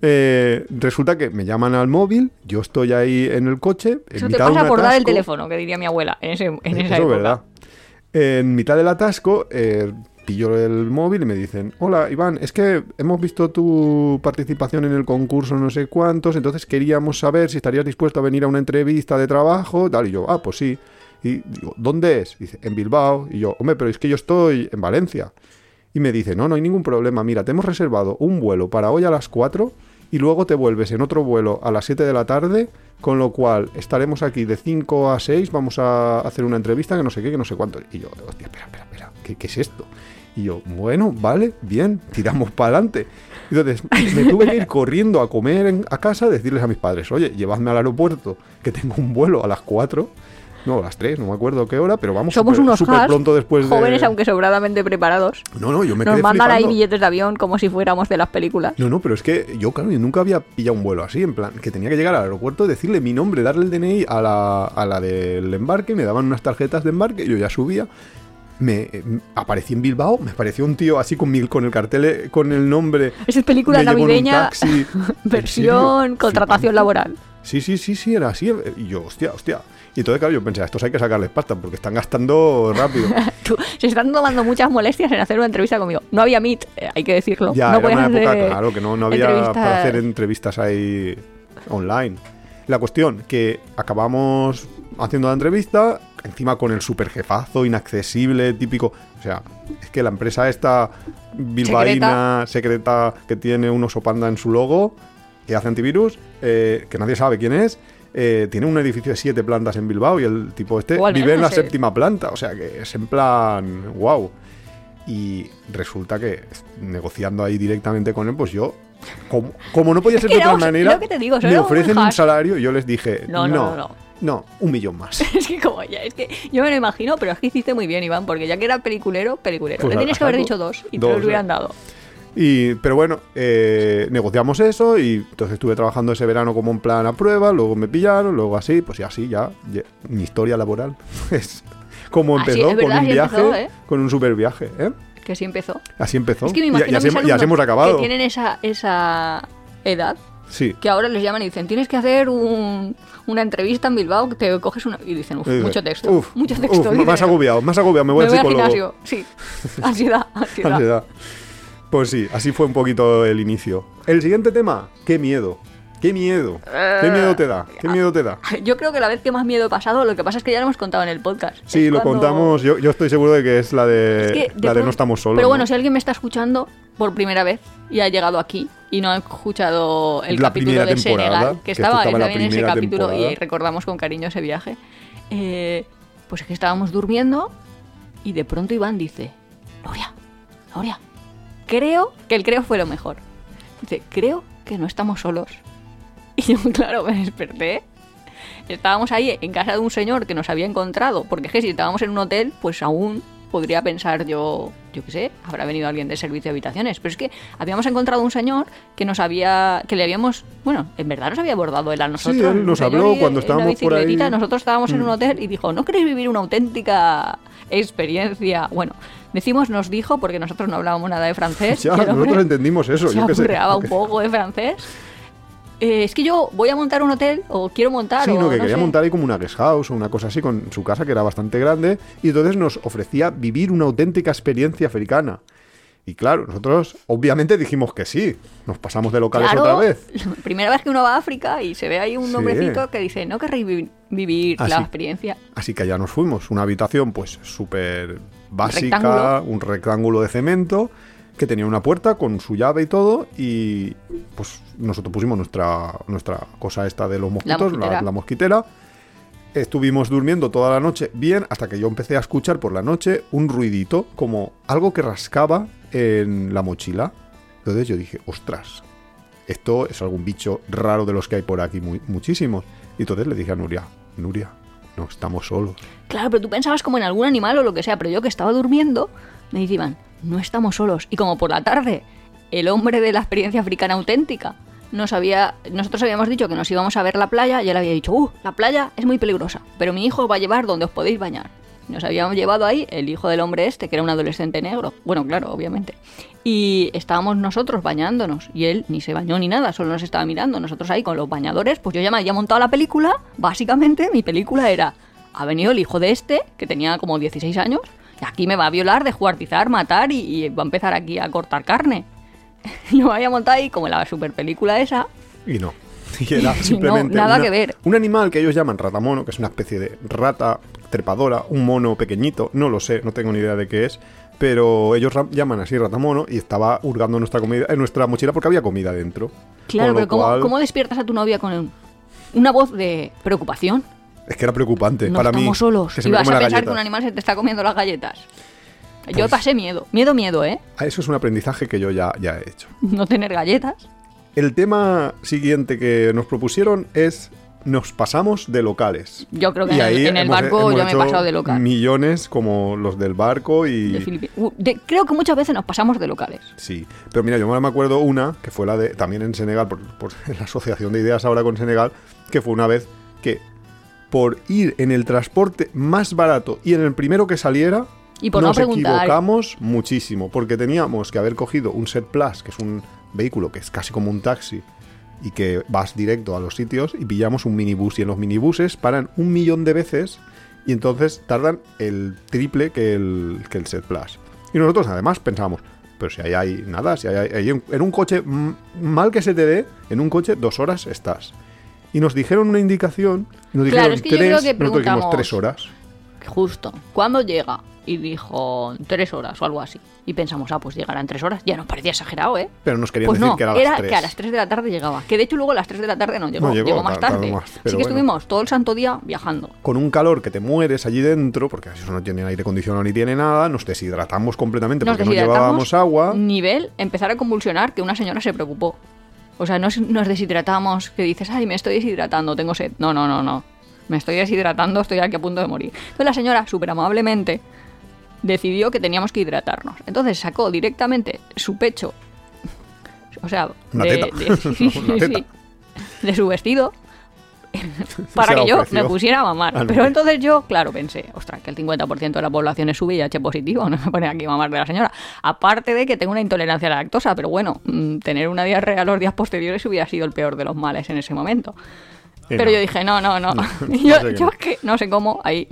Eh, resulta que me llaman al móvil, yo estoy ahí en el coche. En Eso te mitad de pasa un por dar el teléfono, que diría mi abuela en, ese, en esa Eso época. es verdad. En mitad del atasco, eh, pillo el móvil y me dicen: Hola, Iván, es que hemos visto tu participación en el concurso, no sé cuántos, entonces queríamos saber si estarías dispuesto a venir a una entrevista de trabajo. Tal, y yo, ah, pues sí. Y digo, ¿dónde es? Dice, en Bilbao. Y yo, hombre, pero es que yo estoy en Valencia. Y me dice, no, no hay ningún problema, mira, te hemos reservado un vuelo para hoy a las 4 y luego te vuelves en otro vuelo a las 7 de la tarde, con lo cual estaremos aquí de 5 a 6, vamos a hacer una entrevista que no sé qué, que no sé cuánto. Y yo, hostia, espera, espera, espera, ¿qué, qué es esto? Y yo, bueno, vale, bien, tiramos para adelante. Entonces me tuve que ir corriendo a comer en- a casa, decirles a mis padres, oye, llevadme al aeropuerto, que tengo un vuelo a las 4, no, a las 3, no me acuerdo qué hora, pero vamos Somos súper- unos hacks, pronto después de... jóvenes aunque sobradamente preparados. No, no, yo me Nos quedé mandan ahí billetes de avión como si fuéramos de las películas. No, no, pero es que yo, claro, yo nunca había pillado un vuelo así, en plan, que tenía que llegar al aeropuerto, decirle mi nombre, darle el DNI a la, a la del embarque, me daban unas tarjetas de embarque, yo ya subía. Me eh, aparecí en Bilbao, me pareció un tío así con, mi- con el cartel, con el nombre. Esa es película navideña, taxi. ¿En versión contratación laboral. Sí, sí, sí, sí, era así. Y yo, hostia, hostia. Y entonces, claro, yo pensé, a estos hay que sacarles pasta porque están gastando rápido. Tú- se están tomando muchas molestias en hacer una entrevista conmigo. No había Meet, eh, hay que decirlo. Ya, no era una época, claro, que no, no había entrevistas- para hacer entrevistas ahí online. La cuestión, que acabamos haciendo la entrevista, encima con el super jefazo, inaccesible, típico. O sea, es que la empresa esta bilbaína, secreta, que tiene un oso panda en su logo, que hace antivirus, eh, que nadie sabe quién es. Eh, tiene un edificio de siete plantas en Bilbao y el tipo este vive en la sé. séptima planta. O sea que es en plan, wow. Y resulta que negociando ahí directamente con él, pues yo, como, como no podía ser que de otra manera, que te digo, me ofrecen un salario y yo les dije, No, no, no, no, no, un millón más. Es que como ya, es que yo me lo imagino, pero es que hiciste muy bien, Iván, porque ya que era peliculero, peliculero. Pues Le tienes que haber dicho dos y Dos, te los hubieran eh. dado. Y, pero bueno, eh, negociamos eso y entonces estuve trabajando ese verano como en plan a prueba, luego me pillaron, luego así, pues y así ya, ya, mi historia laboral es como Así, empezó, es con verdad, un así viaje, empezó, ¿eh? con un super viaje, ¿eh? Que sí empezó. Así empezó. Es que me Y- imagino y, a así, y así hemos acabado. que tienen esa, esa edad Sí. que ahora les llaman y dicen, tienes que hacer un- una entrevista en Bilbao, que te coges una... Y dicen, uff, Y dice, mucho texto, "Uf, mucho uf, texto. más dice. agobiado, más agobiado, me voy Me al voy al psicólogo. gimnasio, sí. Ansiedad, ansiedad. Ansiedad. Pues sí, así fue un poquito el inicio. El siguiente tema, qué miedo. Qué miedo. Eh, ¿Qué miedo te da? ¿Qué miedo te da? Yo creo que la vez que más miedo he pasado, lo que pasa es que ya lo hemos contado en el podcast. Sí, Es lo cuando- contamos. Yo, yo estoy seguro de que es la de, Es que la de no estamos solos. Pero ¿no? bueno, si alguien me está escuchando por primera vez y ha llegado aquí y no ha escuchado el La capítulo de Senegal, que que estaba estaba también en ese capítulo temporada. y recordamos con cariño ese viaje, eh, pues es que estábamos durmiendo y de pronto Iván dice, Gloria, Gloria, creo que el creo fue lo mejor. Dice, creo que no estamos solos. Y yo, claro, me desperté. Estábamos ahí en casa de un señor que nos había encontrado, porque es que si estábamos en un hotel, pues aún podría pensar yo, yo qué sé, habrá venido alguien de servicio de habitaciones. Pero es que habíamos encontrado un señor que nos había, que le habíamos, bueno, en verdad nos había abordado él a nosotros. él un nos habló y- cuando estábamos por ahí. Nosotros estábamos en un Mm. hotel y dijo, ¿no queréis vivir una auténtica experiencia? Bueno, decimos nos dijo porque nosotros no hablábamos nada de francés. Ya, nosotros entendimos eso. se yo un poco de francés. Eh, es que yo voy a montar un hotel o quiero montar Sí, o no, que quería sé. montar ahí como una guest house o una cosa así con su casa que era bastante grande y entonces nos ofrecía vivir una auténtica experiencia africana. Y claro, nosotros obviamente dijimos que sí. Nos pasamos de locales Claro, otra vez. primera vez que uno va a África y se ve ahí un Sí. hombrecito que dice, ¿no querréis vi- vivir Ah, la experiencia? Así que allá nos fuimos. Una habitación pues súper básica, rectángulo. un rectángulo de cemento que tenía una puerta con su llave y todo y pues nosotros pusimos nuestra, nuestra cosa esta de los mosquitos, la mosquitera. la mosquitera. Estuvimos durmiendo toda la noche bien hasta que yo empecé a escuchar por la noche un ruidito como algo que rascaba en la mochila. Entonces yo dije, ostras, esto es algún bicho raro de los que hay por aquí muy, muchísimos. Y entonces le dije a Nuria, Nuria, no estamos solos. Claro, pero tú pensabas como en algún animal o lo que sea, pero yo que estaba durmiendo, me Iván, no estamos solos. Y como por la tarde, el hombre de la experiencia africana auténtica nos había, nosotros habíamos dicho que nos íbamos a ver la playa y él había dicho, uh, la playa es muy peligrosa, pero mi hijo va a llevar donde os podéis bañar. Nos habíamos llevado ahí el hijo del hombre este, que era un adolescente negro. Bueno, claro, obviamente. Y estábamos nosotros bañándonos. Y él ni se bañó ni nada, solo nos estaba mirando. Nosotros ahí con los bañadores, pues yo ya me había montado la película. Básicamente, mi película era: ha venido el hijo de este, que tenía como 16 años, y aquí me va a violar, descuartizar, matar y, y va a empezar aquí a cortar carne. yo me había montado ahí como la super película esa. Y no. Y era no, simplemente nada una- que ver. un animal que ellos llaman ratamono, que es una especie de rata trepadora, un mono pequeñito, no lo sé, no tengo ni idea de qué es, pero ellos llaman así ratamono y estaba hurgando nuestra comida en nuestra mochila porque había comida dentro. Claro, pero ¿cómo, cual, cómo despiertas a tu novia con un- una voz de preocupación? Es que era preocupante No para mí. solos. que se y me vas come a pensar que un animal se te está comiendo las galletas. Yo Pues- pasé miedo. Miedo, miedo, ¿eh? Ah, Eso es un aprendizaje que yo ya, ya he hecho. No tener galletas. El tema siguiente que nos propusieron es nos pasamos de locales. Yo creo que Y en el- ahí en el hemos- barco hemos yo me he pasado de local. Millones como los del barco y... De Filipi- Uh, de- creo que muchas veces nos pasamos de locales. Sí, pero mira, yo me acuerdo una, que fue la de, también en Senegal, por, por la asociación de ideas ahora con Senegal, que fue una vez que por ir en el transporte más barato y en el primero que saliera, Y por no nos preguntar. equivocamos muchísimo, porque teníamos que haber cogido un Set Plus, que es un vehículo que es casi como un taxi, y que vas directo a los sitios, y pillamos un minibús, y en los minibuses paran un millón de veces, y entonces tardan el triple que el, que el Set Plus. Y nosotros además pensábamos, pero si ahí hay nada, si hay, hay en, un coche, mal que se te dé, en un coche dos horas estás. Y nos dijeron una indicación, nos Claro, dijeron es que yo tres, creo que nosotros dijimos tres horas. Justo. ¿Cuándo llega? Y dijo tres horas o algo así. Y pensamos, ah, pues llegará en tres horas. Ya nos parecía exagerado, ¿eh? Pero nos querían Pues decir no, que era a era las tres. que a las 3 de la tarde llegaba. Que de hecho luego a las 3 de la tarde no llegó, No llegó, llegó, más tardó tarde. más, Así que bueno. estuvimos todo el santo día viajando. con un calor que te mueres allí dentro, porque eso no tiene aire acondicionado ni tiene nada, nos deshidratamos completamente Nos porque no deshidratamos. llevábamos agua. Nivel empezar a convulsionar que una señora se preocupó. O sea, no nos deshidratamos que dices, ay, me estoy deshidratando, tengo sed. No, no, no, no. Me estoy deshidratando, estoy aquí a punto de morir. Entonces la señora, súper amablemente, decidió que teníamos que hidratarnos. Entonces sacó directamente su pecho, o sea, de, sí, sí, su vestido, para Se que yo me pusiera a mamar. Ah, no. Pero entonces yo, claro, pensé, ostras, que el 50% de la población es VIH positivo, no me pone aquí a mamar de la señora. Aparte de que tengo una intolerancia a la lactosa, pero bueno, mm, tener una diarrea los días posteriores hubiera sido el peor de los males en ese momento. Y Pero no. yo dije, no, no, no. Yo, sé yo que no sé cómo, ahí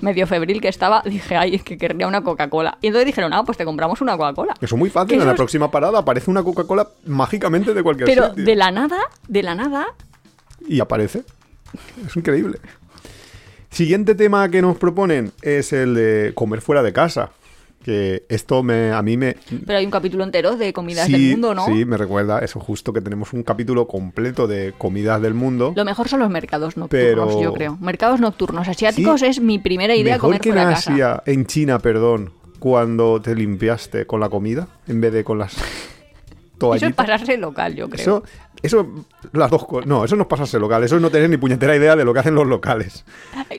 medio febril que estaba, dije, ay, es que querría una Coca-Cola. Y entonces dijeron, ah, pues te compramos una Coca-Cola. Eso es muy fácil, en la es- próxima parada aparece una Coca-Cola mágicamente de cualquier Pero sitio. de la nada, de la nada, Y aparece. Es increíble. Siguiente tema que nos proponen es el de comer fuera de casa. Que esto me, a mí me, pero hay un capítulo entero de comidas sí, del mundo, ¿no? Sí, me recuerda eso justo que tenemos un capítulo completo de comidas del mundo. Lo mejor son los mercados nocturnos, Pero- yo creo. Mercados nocturnos asiáticos Sí, es mi primera idea Mejor comer que en de casa. Asia, en China, perdón, cuando te limpiaste con la comida en vez de con las Eso es pasarse local, yo creo. Eso, eso, las dos cosas. No, eso no es pasarse local, eso es no tener ni puñetera idea de lo que hacen los locales.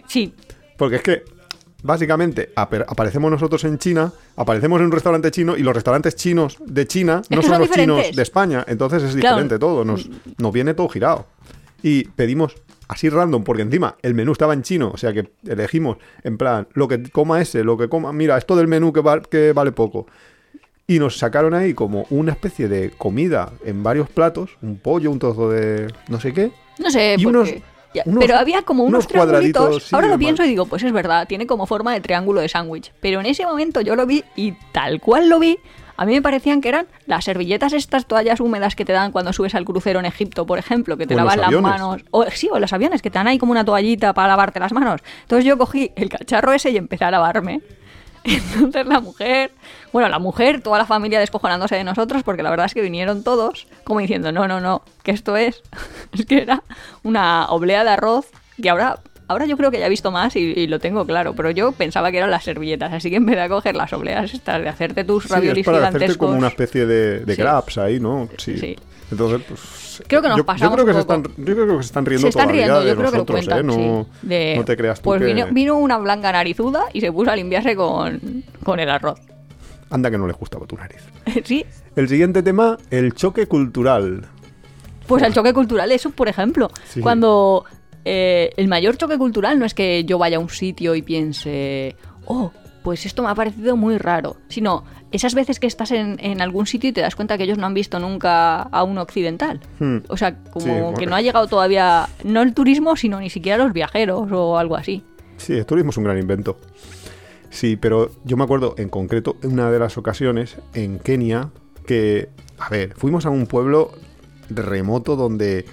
Sí, Porque es que, básicamente, aparecemos nosotros en China, aparecemos en un restaurante chino y los restaurantes chinos de China no son son los chinos de España. Entonces es Claro. diferente todo, nos, nos viene todo girado. Y pedimos así random, porque encima el menú estaba en chino, o sea que elegimos en plan lo que coma ese, lo que coma, mira, esto del menú que, val- que vale poco. Y nos sacaron ahí como una especie de comida en varios platos, un pollo, un trozo de no sé qué, no sé, Y porque- unos- ya, unos- pero había como unos, unos cuadraditos, triangulitos. sí, Ahora lo pienso y digo, pues es verdad, tiene como forma de triángulo de sándwich. Pero en ese momento yo lo vi y tal cual lo vi, a mí me parecían que eran las servilletas, estas toallas húmedas que te dan cuando subes al crucero en Egipto, por ejemplo, que te O lavan las manos. O, sí, o los aviones, que te dan ahí como una toallita para lavarte las manos. Entonces yo cogí el cacharro ese y empecé a lavarme. Entonces la mujer, bueno, la mujer, toda la familia descojonándose de nosotros, porque la verdad es que vinieron todos como diciendo, no, no, no, que esto es, es que era una oblea de arroz que ahora, ahora yo creo que ya he visto más y, y lo tengo claro, pero yo pensaba que eran las servilletas, así que en vez de coger las obleas estas de hacerte tus Sí, raviolis es para hacerte gigantescos, como una especie de, de Sí. ahí, ¿no? Sí. Sí. Entonces, pues. Creo que nos yo, pasamos yo creo que un se están, yo creo que se están riendo se están todavía riendo, de yo creo que lo nosotros, cuentan, ¿eh? No, sí. De- no te creas tú Pues que... vino, vino una blanca narizuda y se puso a limpiarse con, con el arroz. Anda que no le gustaba tu nariz. sí, El siguiente tema, el choque cultural. Pues el choque cultural, eso por ejemplo. Sí. Cuando eh, el mayor choque cultural no es que yo vaya a un sitio y piense, oh, pues esto me ha parecido muy raro, sino esas veces que estás en, en algún sitio y te das cuenta que ellos no han visto nunca a un occidental. Hmm. O sea, como Sí, que no ha llegado todavía, no el turismo, sino ni siquiera los viajeros o algo así. Sí, el turismo es un gran invento. Sí, pero yo me acuerdo en concreto en una de las ocasiones en Kenia que, a ver, fuimos a un pueblo remoto donde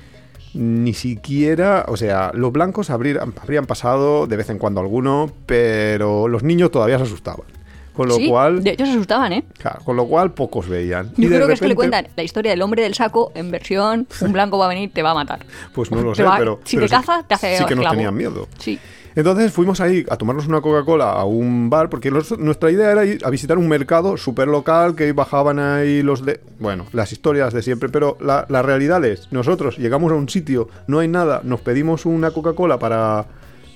ni siquiera, o sea, los blancos habrían, habrían pasado de vez en cuando alguno, pero los niños todavía se asustaban. Con lo Sí, cual, De hecho, se asustaban, ¿eh? claro, con lo cual pocos veían. Yo Y de creo que es que le cuentan la historia del hombre del saco en versión un blanco va a venir, te va a matar. Pues no lo sé, va- pero. si pero te caza, te hace Sí que nos tenían miedo. Sí. Entonces fuimos ahí a tomarnos una Coca-Cola a un bar, porque los- nuestra idea era ir a visitar un mercado súper local, que bajaban ahí los de... Bueno, las historias de siempre, pero la, la realidad es, nosotros llegamos a un sitio, no hay nada, nos pedimos una Coca-Cola para,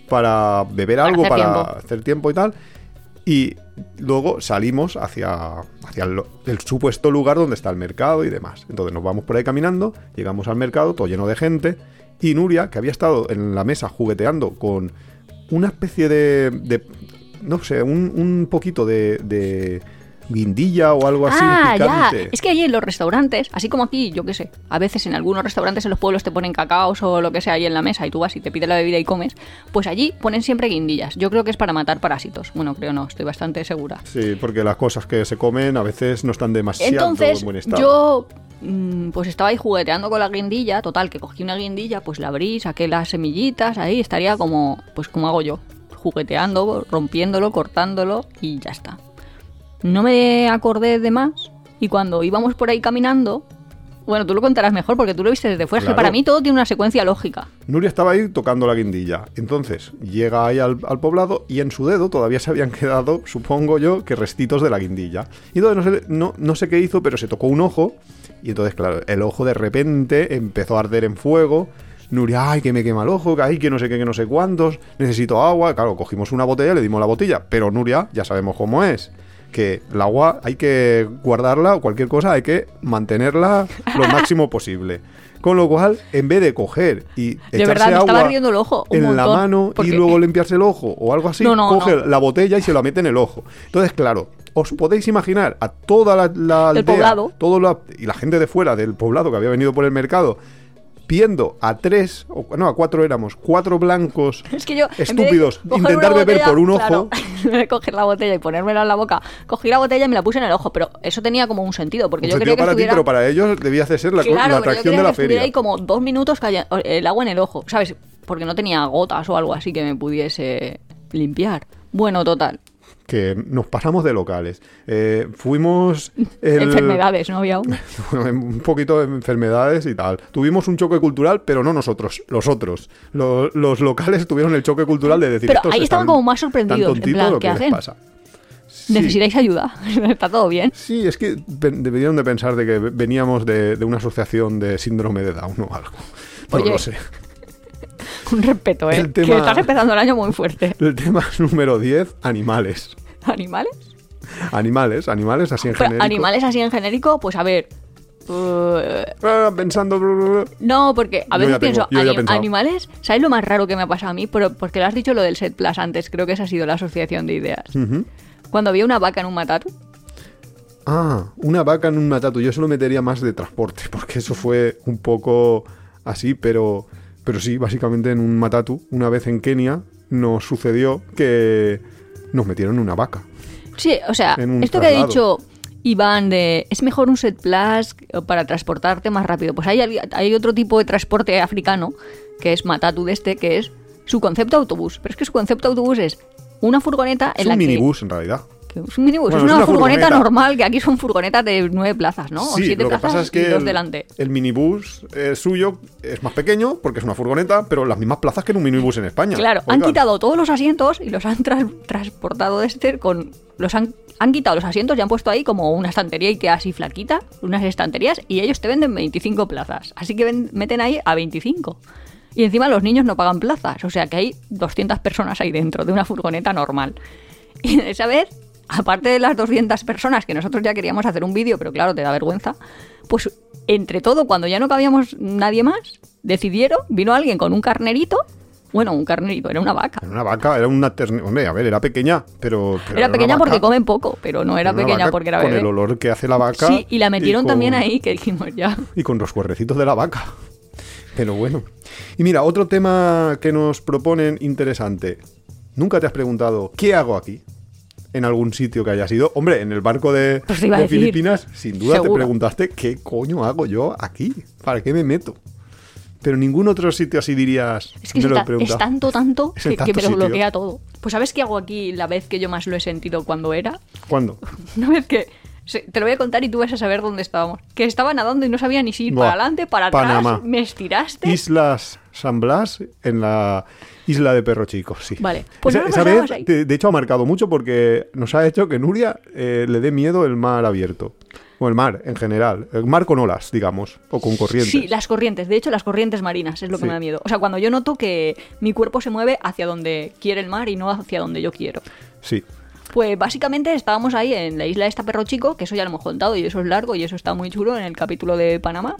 para beber algo, hacer para tiempo. hacer tiempo y tal, y luego salimos hacia, hacia el, el supuesto lugar donde está el mercado y demás. Entonces nos vamos por ahí caminando, llegamos al mercado, todo lleno de gente, y Nuria, que había estado en la mesa jugueteando con una especie de, de- no sé, un, un poquito de, de guindilla o algo así ah, ya. Es que allí en los restaurantes, así como aquí, yo qué sé, a veces en algunos restaurantes en los pueblos te ponen cacaos o lo que sea ahí en la mesa y tú vas y te pides la bebida y comes, pues allí ponen siempre guindillas. Yo creo que es para matar parásitos. Bueno, creo no, estoy bastante segura. Sí, porque las cosas que se comen a veces no están demasiado Entonces, en buen estado. yo pues estaba ahí jugueteando con la guindilla, total, que cogí una guindilla, pues la abrí, saqué las semillitas, ahí estaría como, pues como hago yo, jugueteando, rompiéndolo, cortándolo y ya está. No me acordé de más y cuando íbamos por ahí caminando, bueno, tú lo contarás mejor porque tú lo viste desde fuera, que para mí todo tiene una secuencia lógica. Nuria estaba ahí tocando la guindilla. Entonces llega ahí al, al poblado y en su dedo todavía se habían quedado, supongo yo, que restitos de la guindilla. Y entonces no sé, no, no sé qué hizo, pero se tocó un ojo. Y entonces, claro, el ojo de repente empezó a arder en fuego. Nuria, ay, que me quema el ojo, que ay, que no sé qué, que no sé cuántos, necesito agua. Claro, cogimos una botella, le dimos la botella, pero Nuria, ya sabemos cómo es. Que el agua hay que guardarla o cualquier cosa hay que mantenerla lo máximo posible. Con lo cual, en vez de coger y De echarse verdad, agua el ojo en la mano porque- y luego limpiarse el ojo o algo así, No, no, coge no. la botella y se la mete en el ojo. Entonces, claro, os podéis imaginar a toda la, la Del aldea, poblado. todo la- y la gente de fuera del poblado que había venido por el mercado, viendo a tres, o no, a cuatro éramos, cuatro blancos Es que yo, estúpidos, intentar beber botella, por un ojo. claro, coger la botella y ponérmela en la boca, cogí la botella y me la puse en el ojo, pero eso tenía como un sentido, porque un yo sentido quería que para ti, estuviera... pero para ellos debía de ser la, claro, la atracción de la que feria. ahí como dos minutos el agua en el ojo, ¿sabes? Porque no tenía gotas o algo así que me pudiese limpiar. Bueno, total. Que nos pasamos de locales. Eh, fuimos... el- Enfermedades, no había aún. Un poquito de enfermedades y tal. Tuvimos un choque cultural, pero no nosotros, los otros. Los, los locales tuvieron el choque cultural de decir Pero "Estos ahí estaban como más sorprendidos, en plan, ¿lo ¿qué que hacen? pasa?". Sí. ¿Necesitáis ayuda? ¿Está todo bien? Sí, es que debieron de pensar de que veníamos de, de una asociación de síndrome de Down o algo. No Oye. lo sé. Un respeto, ¿eh? El Que tema- estás empezando el año muy fuerte. El tema número 10, animales. ¿Animales? Animales, animales así en Pero genérico. animales así en genérico, pues a ver... eh, Ah, pensando... No, porque a veces tengo, pienso, animales, ¿sabes lo más raro que me ha pasado a mí? Pero porque lo has dicho lo del set plus antes, creo que esa ha sido la asociación de ideas. Cuando había una vaca en un matatu, Ah, una vaca en un matatu. Yo se lo metería más de transporte, porque eso fue un poco así, pero, pero sí, básicamente en un matatu. Una vez en Kenia nos sucedió que nos metieron una vaca. sí, o sea, esto que ha dicho Iván de es mejor un set plus para transportarte más rápido. Pues hay, hay otro tipo de transporte africano, que es matatu de este, que es su concepto autobús. Pero es que su concepto autobús es una furgoneta Es la un que... minibús, en realidad. Que es un minibús, Bueno, es es una, furgoneta, furgoneta. normal, que aquí son furgonetas de nueve plazas, ¿no? o sí, siete lo que plazas pasa es y que dos el, delante. el minibús eh, suyo es más pequeño porque es una furgoneta, pero las mismas plazas que en un minibús en España. Claro, han quitado todos los asientos y los han tras- transportado de este con. Los han, han quitado los asientos y han puesto ahí como una estantería y que así flaquita, unas estanterías, y ellos te venden 25 plazas. Así que ven- meten ahí a 25. Y encima los niños no pagan plazas, o sea que hay 200 personas ahí dentro de una furgoneta normal. Y esa vez, aparte de las 200 personas que nosotros ya queríamos hacer un vídeo, pero claro, te da vergüenza, pues entre todo, cuando ya no cabíamos nadie más, decidieron, vino alguien con un carnerito, bueno, un carnerito, era una vaca. Era una vaca, era una ternera. Hombre, a ver, era pequeña, pero. pero Era pequeña porque comen poco, pero no era pequeña porque era Con bebé. el olor que hace la vaca. Sí, y la metieron con- también ahí, que dijimos ya. Y con los cuerrecitos de la vaca. Pero bueno. Y mira, otro tema que nos proponen interesante. ¿Nunca te has preguntado qué hago aquí? En algún sitio que hayas ido. Hombre, en el barco de, Pues te de decir. Filipinas, sin duda te Seguro. preguntaste qué coño hago yo aquí. ¿Para qué me meto? Pero ningún otro sitio así dirías. Es que lo es tanto, tanto Es que, que me lo bloquea todo. Pues ¿sabes qué hago aquí la vez que yo más lo he sentido cuando era? ¿Cuándo? Una vez que... Te lo voy a contar y tú vas a saber dónde estábamos. Que estaba nadando y no sabía ni si ir Buah, para adelante, para atrás. Panamá. Me estiraste. Islas San Blas en la isla de Perro Chico, sí. Vale, pues esa, no esa vez, ahí. de, de hecho, ha marcado mucho porque nos ha hecho que Nuria eh, le dé miedo el mar abierto. O el mar en general. El mar con olas, digamos. O con corrientes. Sí, las corrientes. De hecho, las corrientes marinas es lo que Sí. me da miedo. O sea, cuando yo noto que mi cuerpo se mueve hacia donde quiere el mar y no hacia donde yo quiero. Sí. Pues básicamente estábamos ahí en la isla esta Perro Chico, que eso ya lo hemos contado y eso es largo y eso está muy chulo en el capítulo de Panamá.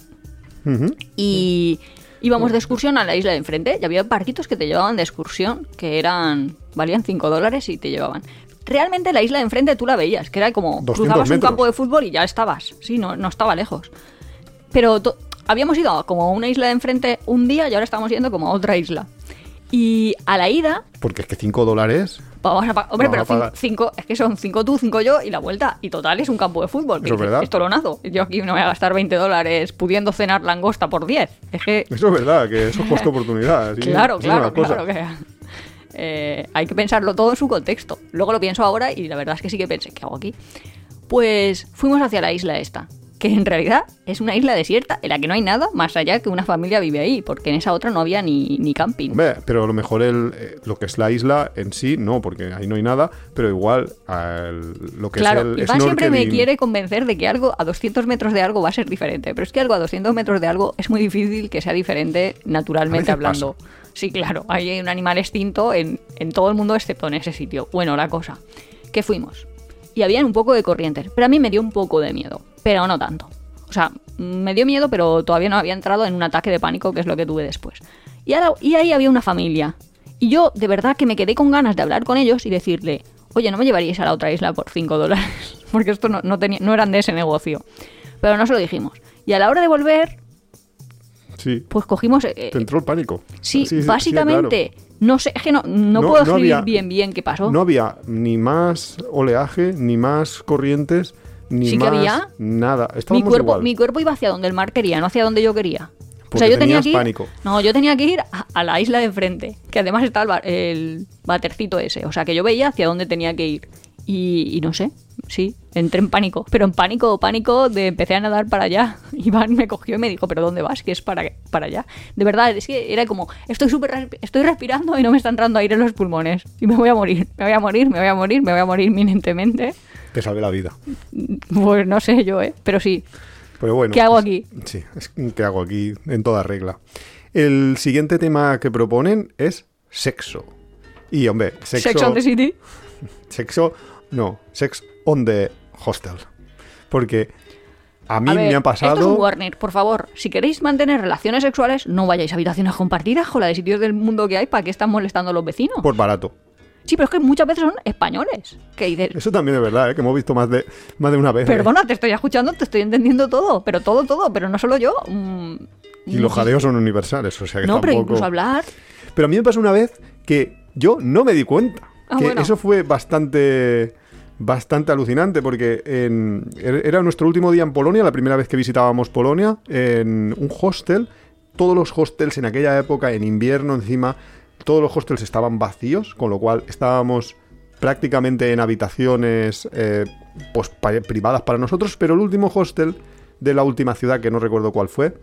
Ujú. Y íbamos de excursión a la isla de enfrente y había barquitos que te llevaban de excursión, que eran valían 5 dólares y te llevaban. Realmente la isla de enfrente tú la veías, que era como 200 cruzabas un campo de fútbol y ya estabas. Sí, no, no estaba lejos. Pero habíamos ido como a una isla de enfrente un día y ahora estamos yendo como a otra isla. Y a la ida, Porque es que 5 dólares. vamos a pagar. Hombre, Vamos pero a pagar. cin- cinco, es que son 5 tú, 5 yo y la vuelta. Y total es un campo de fútbol. Eso es verdad. Nazo. Yo aquí no voy a gastar 20 dólares pudiendo cenar langosta por 10. Es que Eso es verdad, que eso es costo oportunidad. sí, Claro, es claro, claro. Que, eh, hay que pensarlo todo en su contexto. Luego lo pienso ahora y la verdad es que sí que pensé, ¿qué hago aquí? Pues fuimos hacia la isla esta, que en realidad es una isla desierta en la que no hay nada más allá que una familia vive ahí, porque en esa otra no había ni, ni camping. Hombre, pero a lo mejor el, eh, lo que es la isla en sí, no, porque ahí no hay nada, pero igual al- lo que Claro, es el Iván siempre me quiere convencer de que algo a 200 metros de algo va a ser diferente, pero es que algo a 200 metros de algo es muy difícil que sea diferente naturalmente hablando. Sí, claro, hay un animal extinto en, en todo el mundo excepto en ese sitio. Bueno, la cosa, que fuimos y habían un poco de corrientes, pero a mí me dio un poco de miedo, pero no tanto. O sea, me dio miedo, pero todavía no había entrado en un ataque de pánico, que es lo que tuve después. Y, ahora- y ahí había una familia. Y yo, de verdad, que me quedé con ganas de hablar con ellos y decirle, oye, ¿no me llevaríais a la otra isla por 5 dólares? Porque esto no, no, tenía, no eran de ese negocio. Pero no se lo dijimos. Y a la hora de volver, Sí, pues cogimos... eh, te entró el pánico. sí, sí, básicamente, no sé, es que no, no, No- puedo escribir había- bien bien qué pasó. No había ni más oleaje, ni más corrientes, ni Sí que más había. nada. mi cuerpo, igual. mi cuerpo iba hacia donde el mar quería, no hacia donde yo quería. o sea, yo tenía que ir. pánico. No, yo tenía que ir a, a la isla de enfrente, que además está el, el batercito ese. O sea, que yo veía hacia dónde tenía que ir. Y, y no sé, sí, entré en pánico. Pero en pánico, pánico de empecé a nadar para allá. Iván me cogió y me dijo, ¿pero dónde vas? Que es para, para allá. De verdad, es que era como, estoy súper, estoy respirando y no me está entrando aire en los pulmones. Y me voy a morir, me voy a morir, me voy a morir, me voy a morir inminentemente. Te salvé la vida. Pues no sé yo, ¿eh? Pero sí. Pero bueno. ¿Qué hago pues, aquí? Sí, es, ¿qué hago aquí? En toda regla. El siguiente tema que proponen es sexo. Y, hombre, sexo... Sex on the City. Sexo... No, sex on the hostel. Porque a mí A ver, me ha Esto es pasado... un Warner, por favor. Si queréis mantener relaciones sexuales, no vayáis a habitaciones compartidas, jola, de sitios del mundo que hay, ¿para qué están molestando a los vecinos? Por barato. Sí, pero es que muchas veces son españoles. Que dices, Eso también es verdad, ¿eh? que hemos visto más de, más de una vez. ¿eh? perdona, te estoy escuchando, te estoy entendiendo todo, pero todo, todo, pero no solo yo. mm, Y los jadeos son universales, o sea que No, pero incluso hablar. Pero a mí me pasó una vez que yo no me di cuenta. Ah, que bueno. eso fue bastante bastante alucinante porque er- era nuestro último día en Polonia, la primera vez que visitábamos Polonia, en un hostel. Todos los hostels en aquella época, en invierno encima, todos los hostels estaban vacíos, con lo cual estábamos prácticamente en habitaciones eh, pues, privadas para nosotros, pero el último hostel de la última ciudad, que no recuerdo cuál fue,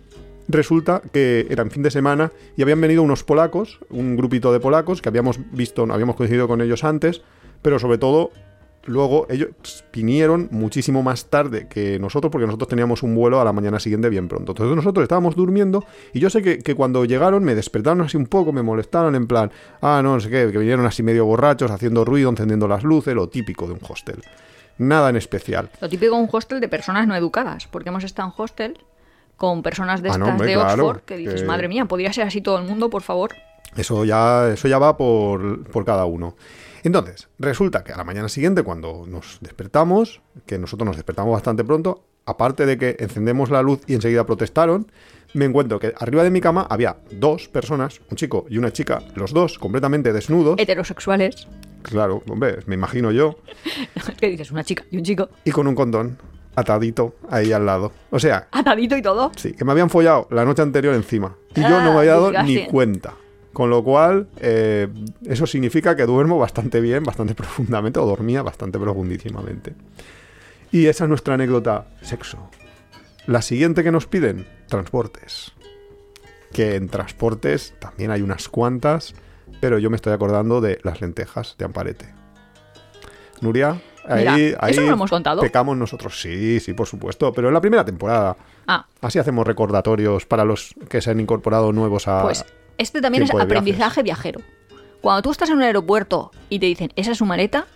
resulta que era en fin de semana y habían venido unos polacos, un grupito de polacos que habíamos visto, habíamos coincidido con ellos antes, pero sobre todo luego ellos vinieron muchísimo más tarde que nosotros porque nosotros teníamos un vuelo a la mañana siguiente bien pronto. Entonces nosotros estábamos durmiendo y yo sé que, que cuando llegaron me despertaron así un poco, me molestaron en plan, ah, no, no sé qué, que vinieron así medio borrachos, haciendo ruido, encendiendo las luces, lo típico de un hostel. Nada en especial. Lo típico de un hostel de personas no educadas, porque hemos estado en hostel con personas de Ah, estas no, hombre, de claro, Oxford que dices, que- madre mía, podría ser así todo el mundo, por favor. Eso ya, eso ya va por, por cada uno. Entonces, resulta que a la mañana siguiente, cuando nos despertamos, que nosotros nos despertamos bastante pronto, aparte de que encendemos la luz y enseguida protestaron, me encuentro que arriba de mi cama había dos personas, un chico y una chica, los dos completamente desnudos. Heterosexuales. Claro, hombre, me imagino yo, ¿Qué dices? Una chica y un chico. y con un condón. atadito ahí al lado. O sea, Atadito y todo. sí, que me habían follado la noche anterior encima. Y yo Ah, no me había dado ni cuenta. Con lo cual, eh, eso significa que duermo bastante bien, bastante profundamente, o dormía bastante profundísimamente. Y esa es nuestra anécdota sexo. La siguiente que nos piden, transportes. Que en transportes también hay unas cuantas, pero yo me estoy acordando de las lentejas de Amparete. Nuria, ahí, ahí ¿eso no lo hemos contado? pecamos nosotros. Sí, sí, por supuesto, pero en la primera temporada. Ah, Así hacemos recordatorios para los que se han incorporado nuevos a... pues este también es aprendizaje viajero. Cuando tú estás en un aeropuerto y te dicen, ¿esa es su maleta?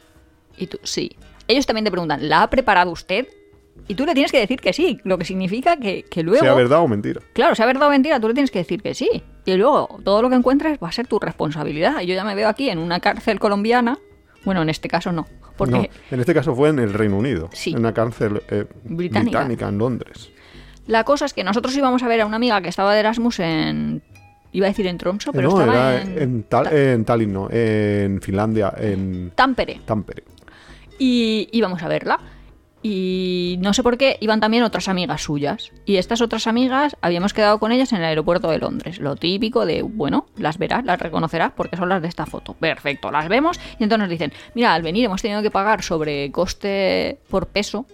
Y tú, sí. Ellos también te preguntan, ¿la ha preparado usted? Y tú le tienes que decir que sí, lo que significa que, que luego... sea verdad o mentira. Claro, sea verdad o mentira, tú le tienes que decir que sí. Y luego todo lo que encuentres va a ser tu responsabilidad. Y Yo ya me veo aquí en una cárcel colombiana. Bueno, en este caso no. Porque No, en este caso fue en el Reino Unido, Sí. en una cárcel eh, Británica. británica. en Londres. la cosa es que nosotros íbamos a ver a una amiga que estaba de Erasmus en... Iba a decir en Tromso, pero no, estaba era en... en, Tal- en Tallinn, no, en Finlandia, en Tampere. Tampere. Y íbamos a verla. Y no sé por qué iban también otras amigas suyas. Y estas otras amigas habíamos quedado con ellas en el aeropuerto de Londres. Lo típico de, bueno, las verás, las reconocerás porque son las de esta foto. Perfecto, las vemos. Y entonces nos dicen, mira, al venir hemos tenido que pagar sobre coste por peso.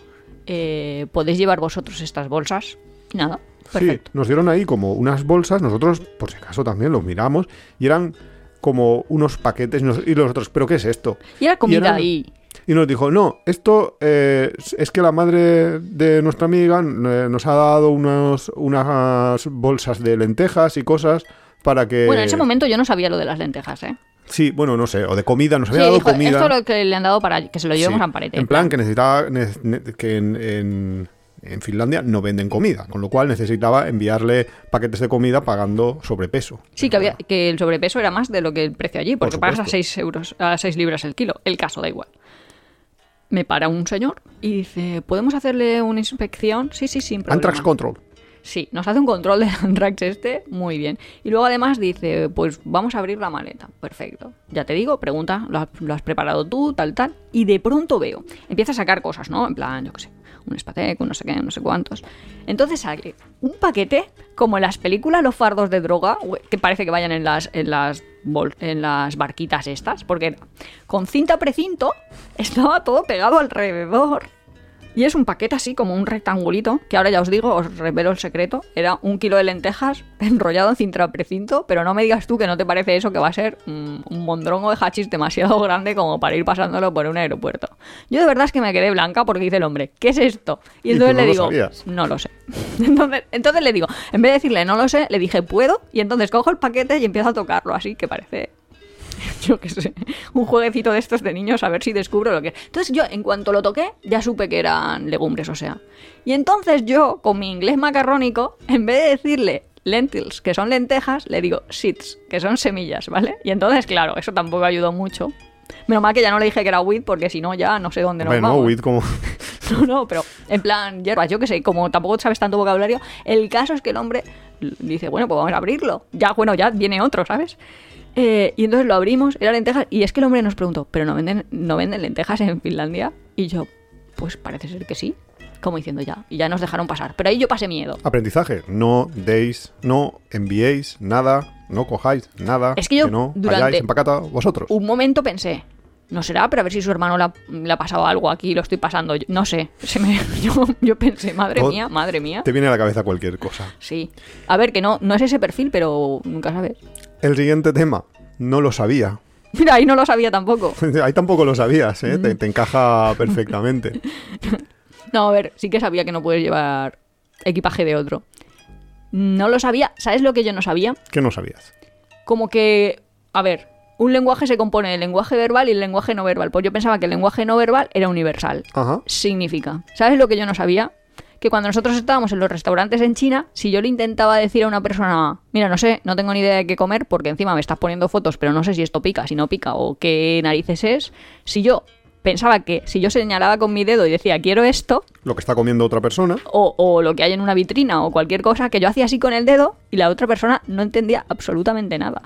eh, Podéis llevar vosotros estas bolsas. Y nada, perfecto. Sí, nos dieron ahí como unas bolsas, nosotros por si acaso también los miramos y eran como unos paquetes y, los otros, ¿pero qué es esto? Y era comida eran- ahí. Y nos dijo, no, esto eh, es que la madre de nuestra amiga eh, nos ha dado unos, unas bolsas de lentejas y cosas para que... Bueno, en ese momento yo no sabía lo de las lentejas, ¿eh? Sí, bueno, no sé, o de comida, nos Sí, había dado dijo, comida. esto es lo que le han dado para que se lo llevemos Sí, a Amparete. En plan, que necesitaba ne- ne- que en, en- en Finlandia no venden comida, con lo cual necesitaba enviarle paquetes de comida pagando sobrepeso. Sí, que, había, que el sobrepeso era más de lo que el precio allí, porque pagas a supuesto. 6 euros, a 6 libras el kilo. El caso da igual. Me para un señor y dice, ¿podemos hacerle una inspección? Sí, sí, sin problema. Antrax Control. Sí, nos hace un control del Antrax este, muy bien. Y luego además dice, pues vamos a abrir la maleta. Perfecto. Ya te digo, pregunta, ¿lo has, lo has preparado tú, tal, tal? Y de pronto veo, empieza a sacar cosas, ¿no? En plan, yo qué sé, un espateco, no sé qué, no sé cuántos. Entonces sale un paquete, como en las películas Los fardos de droga, que parece que vayan en las, en las, en las barquitas estas, porque con cinta precinto estaba todo pegado alrededor. Y es un paquete así como un rectangulito, que ahora ya os digo, os revelo el secreto. Era un kilo de lentejas enrollado en cinta precinto, pero no me digas tú que no te parece eso que va a ser mm, un mondrongo de hachís demasiado grande como para ir pasándolo por un aeropuerto. Yo de verdad es que me quedé blanca porque dice el hombre, ¿qué es esto? Y entonces no le digo, no lo sé. Entonces, entonces le digo, en vez de decirle no lo sé, le dije, ¿puedo? Y entonces cojo el paquete y empiezo a tocarlo así, que parece yo qué sé, un jueguecito de estos de niños a ver si descubro lo que es. Entonces yo, en cuanto lo toqué, ya supe que eran legumbres, o sea. Y entonces yo, con mi inglés macarrónico, en vez de decirle lentils, que son lentejas, le digo seeds, que son semillas, ¿vale? Y entonces, claro, eso tampoco ayudó mucho. Menos mal que ya no le dije que era wheat, porque si no ya no sé dónde nos Bueno, vamos. Wit como... No, no, pero en plan hierbas, yo qué sé, como tampoco sabes tanto vocabulario, el caso es que el hombre dice, bueno, pues vamos a abrirlo. Ya, bueno, ya viene otro, ¿sabes? Eh, y entonces lo abrimos, era lentejas, y es que el hombre nos preguntó, ¿pero no venden, no venden lentejas en Finlandia? Y yo, pues parece ser que sí. Como diciendo ya, y ya nos dejaron pasar. Pero ahí yo pasé miedo. Aprendizaje. No deis, no enviéis nada, no cojáis nada. Es que yo no durante- vayáis en pacata vosotros. Un momento pensé, no será, pero a ver si su hermano le ha, pasado algo aquí, lo estoy pasando. Yo- No sé, se me, yo, yo pensé, madre mía, madre mía. Te viene a la cabeza cualquier cosa. Sí. A ver, que no, no es ese perfil, pero nunca sabes. El siguiente tema. No lo sabía. Mira, ahí no lo sabía tampoco. Ahí tampoco lo sabías, ¿eh? Te, te encaja perfectamente. No, a ver, sí que sabía que no puedes llevar equipaje de otro. No lo sabía. ¿Sabes lo que yo no sabía? ¿Qué no sabías? Como que, a ver, un lenguaje se compone del lenguaje verbal y el lenguaje no verbal. Pues yo pensaba que el lenguaje no verbal era universal. Ajá. Significa. ¿Sabes lo que yo no sabía? Que cuando nosotros estábamos en los restaurantes en China, si yo le intentaba decir a una persona, mira, no sé, no tengo ni idea de qué comer porque encima me estás poniendo fotos, pero no sé si esto pica, si no pica o qué narices es, si yo pensaba que si yo señalaba con mi dedo y decía quiero esto, Lo que está comiendo otra persona. o, o lo que hay en una vitrina o cualquier cosa, que yo hacía así con el dedo y la otra persona no entendía absolutamente nada.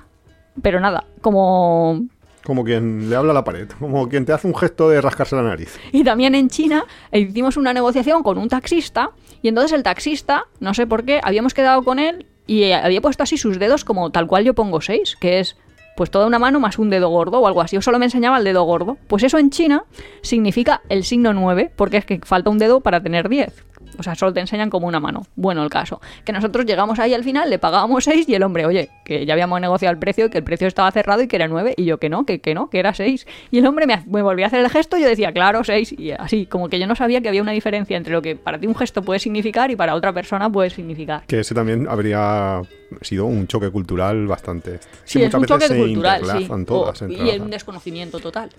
Pero nada, como Como quien le habla a la pared, como quien te hace un gesto de rascarse la nariz. Y también en China hicimos una negociación con un taxista y entonces el taxista, no sé por qué, habíamos quedado con él y había puesto así sus dedos como tal cual yo pongo seis, que es pues toda una mano más un dedo gordo o algo así. Yo solo me enseñaba el dedo gordo. Pues eso en China significa el signo 9, porque es que falta un dedo para tener 10. O sea, solo te enseñan como una mano. Bueno, el caso. Que nosotros llegamos ahí al final, le pagábamos 6 y el hombre, oye, que ya habíamos negociado el precio y que el precio estaba cerrado y que era 9. Y yo que no, que, que no, que era 6. Y el hombre me, me volvía a hacer el gesto y yo decía, claro, 6. Y así, como que yo no sabía que había una diferencia entre lo que para ti un gesto puede significar y para otra persona puede significar. Que ese también habría sido un choque cultural bastante. Sí, es un choque cultural, sí. Todas, y un desconocimiento total.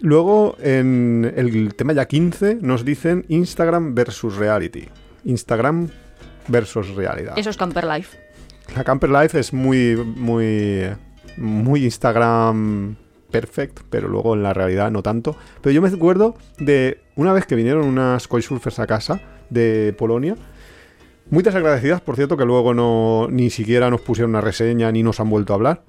Luego, en el tema ya 15, nos dicen Instagram versus reality. Instagram versus realidad. Eso es Camper Life. La Camper Life es muy, muy, muy Instagram perfect, pero luego en la realidad no tanto. Pero yo me acuerdo de una vez que vinieron unas couchsurfers a casa de Polonia. Muy desagradecidas, por cierto, que luego no ni siquiera nos pusieron una reseña ni nos han vuelto a hablar.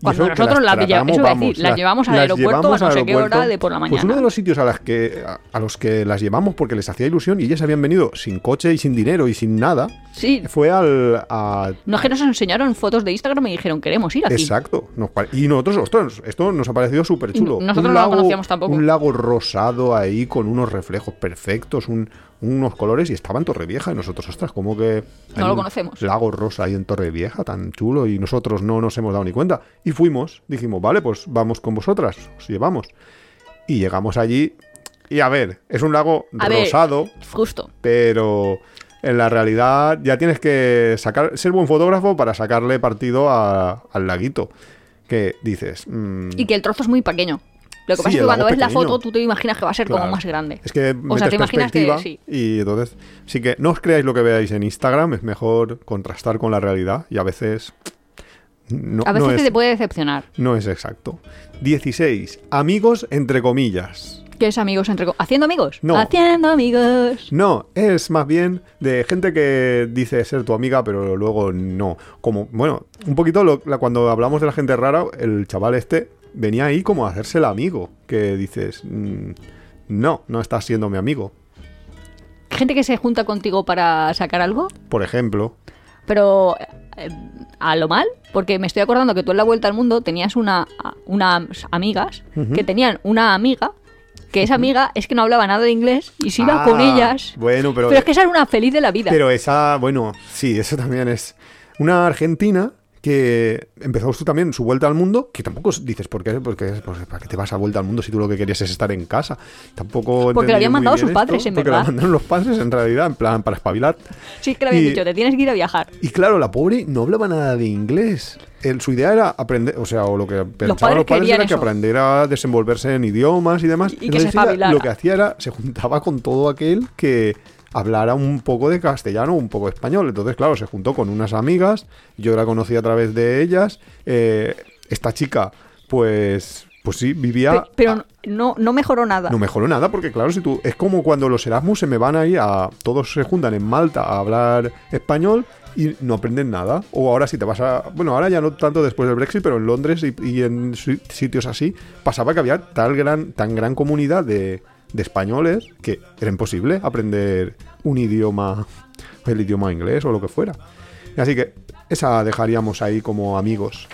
Cuando eso nosotros las tratamos, lle- eso iba a decir, las llevamos al aeropuerto a no sé qué hora de por la Pues mañana. uno de los sitios a, las que, a, a los que las llevamos porque les hacía ilusión y ellas habían venido sin coche y sin dinero y sin nada, Sí. fue al... a- No es que nos enseñaron fotos de Instagram y dijeron, queremos ir aquí. Exacto. Nos pare- y nosotros, ostras, esto nos ha parecido súper chulo. Nosotros no lo conocíamos tampoco. Un lago rosado ahí con unos reflejos perfectos, un- unos colores y estaba en Torrevieja y nosotros, ostras, como que... No lo conocemos. Lago rosa ahí en Torrevieja, tan chulo y nosotros no nos hemos dado ni cuenta. Y fuimos, dijimos, vale, pues vamos con vosotras, os llevamos. Y llegamos allí y a ver, es un lago A ver. rosado, Justo. pero en la realidad ya tienes que sacar ser buen fotógrafo para sacarle partido a- al laguito. Que dices, mm, Y que el trozo es muy pequeño. Lo que Sí, pasa es que cuando ves la foto, tú te imaginas que va a ser Claro. como más grande. es que O sea, te imaginas que sí. y entonces sí que no os creáis lo que veáis en Instagram, es mejor contrastar con la realidad y a veces no, A veces no es, te puede decepcionar. no es exacto. 16. Amigos entre comillas. ¿Qué es amigos entre... co- ¿Haciendo amigos? No. Haciendo amigos. No, es más bien de gente que dice ser tu amiga, pero luego no. Como, bueno, un poquito lo- la- cuando hablamos de la gente rara, el chaval este venía ahí como a hacerse el amigo. Que dices, mm, no, no estás siendo mi amigo. Gente que se junta contigo para sacar algo, Por ejemplo, pero eh, a lo mal, porque me estoy acordando que tú en la vuelta al mundo tenías una, unas amigas que tenían una amiga que esa amiga es que no hablaba nada de inglés y se iba Ah, con ellas. Bueno, pero, Pero es que esa era una feliz de la vida. pero esa, bueno, sí, eso también es una argentina que empezó tú también su vuelta al mundo, que tampoco dices, ¿por qué? Porque, pues, ¿para qué te vas a vuelta al mundo si tú lo que querías es estar en casa? Tampoco Porque lo habían mandado sus padres, esto, en Porque verdad. lo mandaron los padres en realidad, en plan, para espabilar. sí, es que le habían y- dicho, te tienes que ir a viajar. Y claro, la pobre no hablaba nada de inglés. El- su idea era aprender, o sea, o lo que pensaban padres los padres era que aprendiera a desenvolverse en idiomas y demás. Y que Entonces se espabilara. lo que hacía era, se juntaba con todo aquel que hablara un poco de castellano, un poco de español. Entonces, claro, se juntó con unas amigas, yo la conocí a través de ellas. eh, esta chica, pues, pues sí, vivía... Pe- pero no, no mejoró nada. no mejoró nada, porque claro, si tú. Es como cuando los Erasmus se me van ahí a. Todos se juntan en Malta a hablar español y no aprenden nada. O ahora si te vas a. Bueno, ahora ya no tanto después del Brexit, pero en Londres y, y en si- sitios así, pasaba que había tal gran, tan gran comunidad de, de españoles que era imposible aprender un idioma. El idioma inglés o lo que fuera. Así que esa dejaríamos ahí como amigos.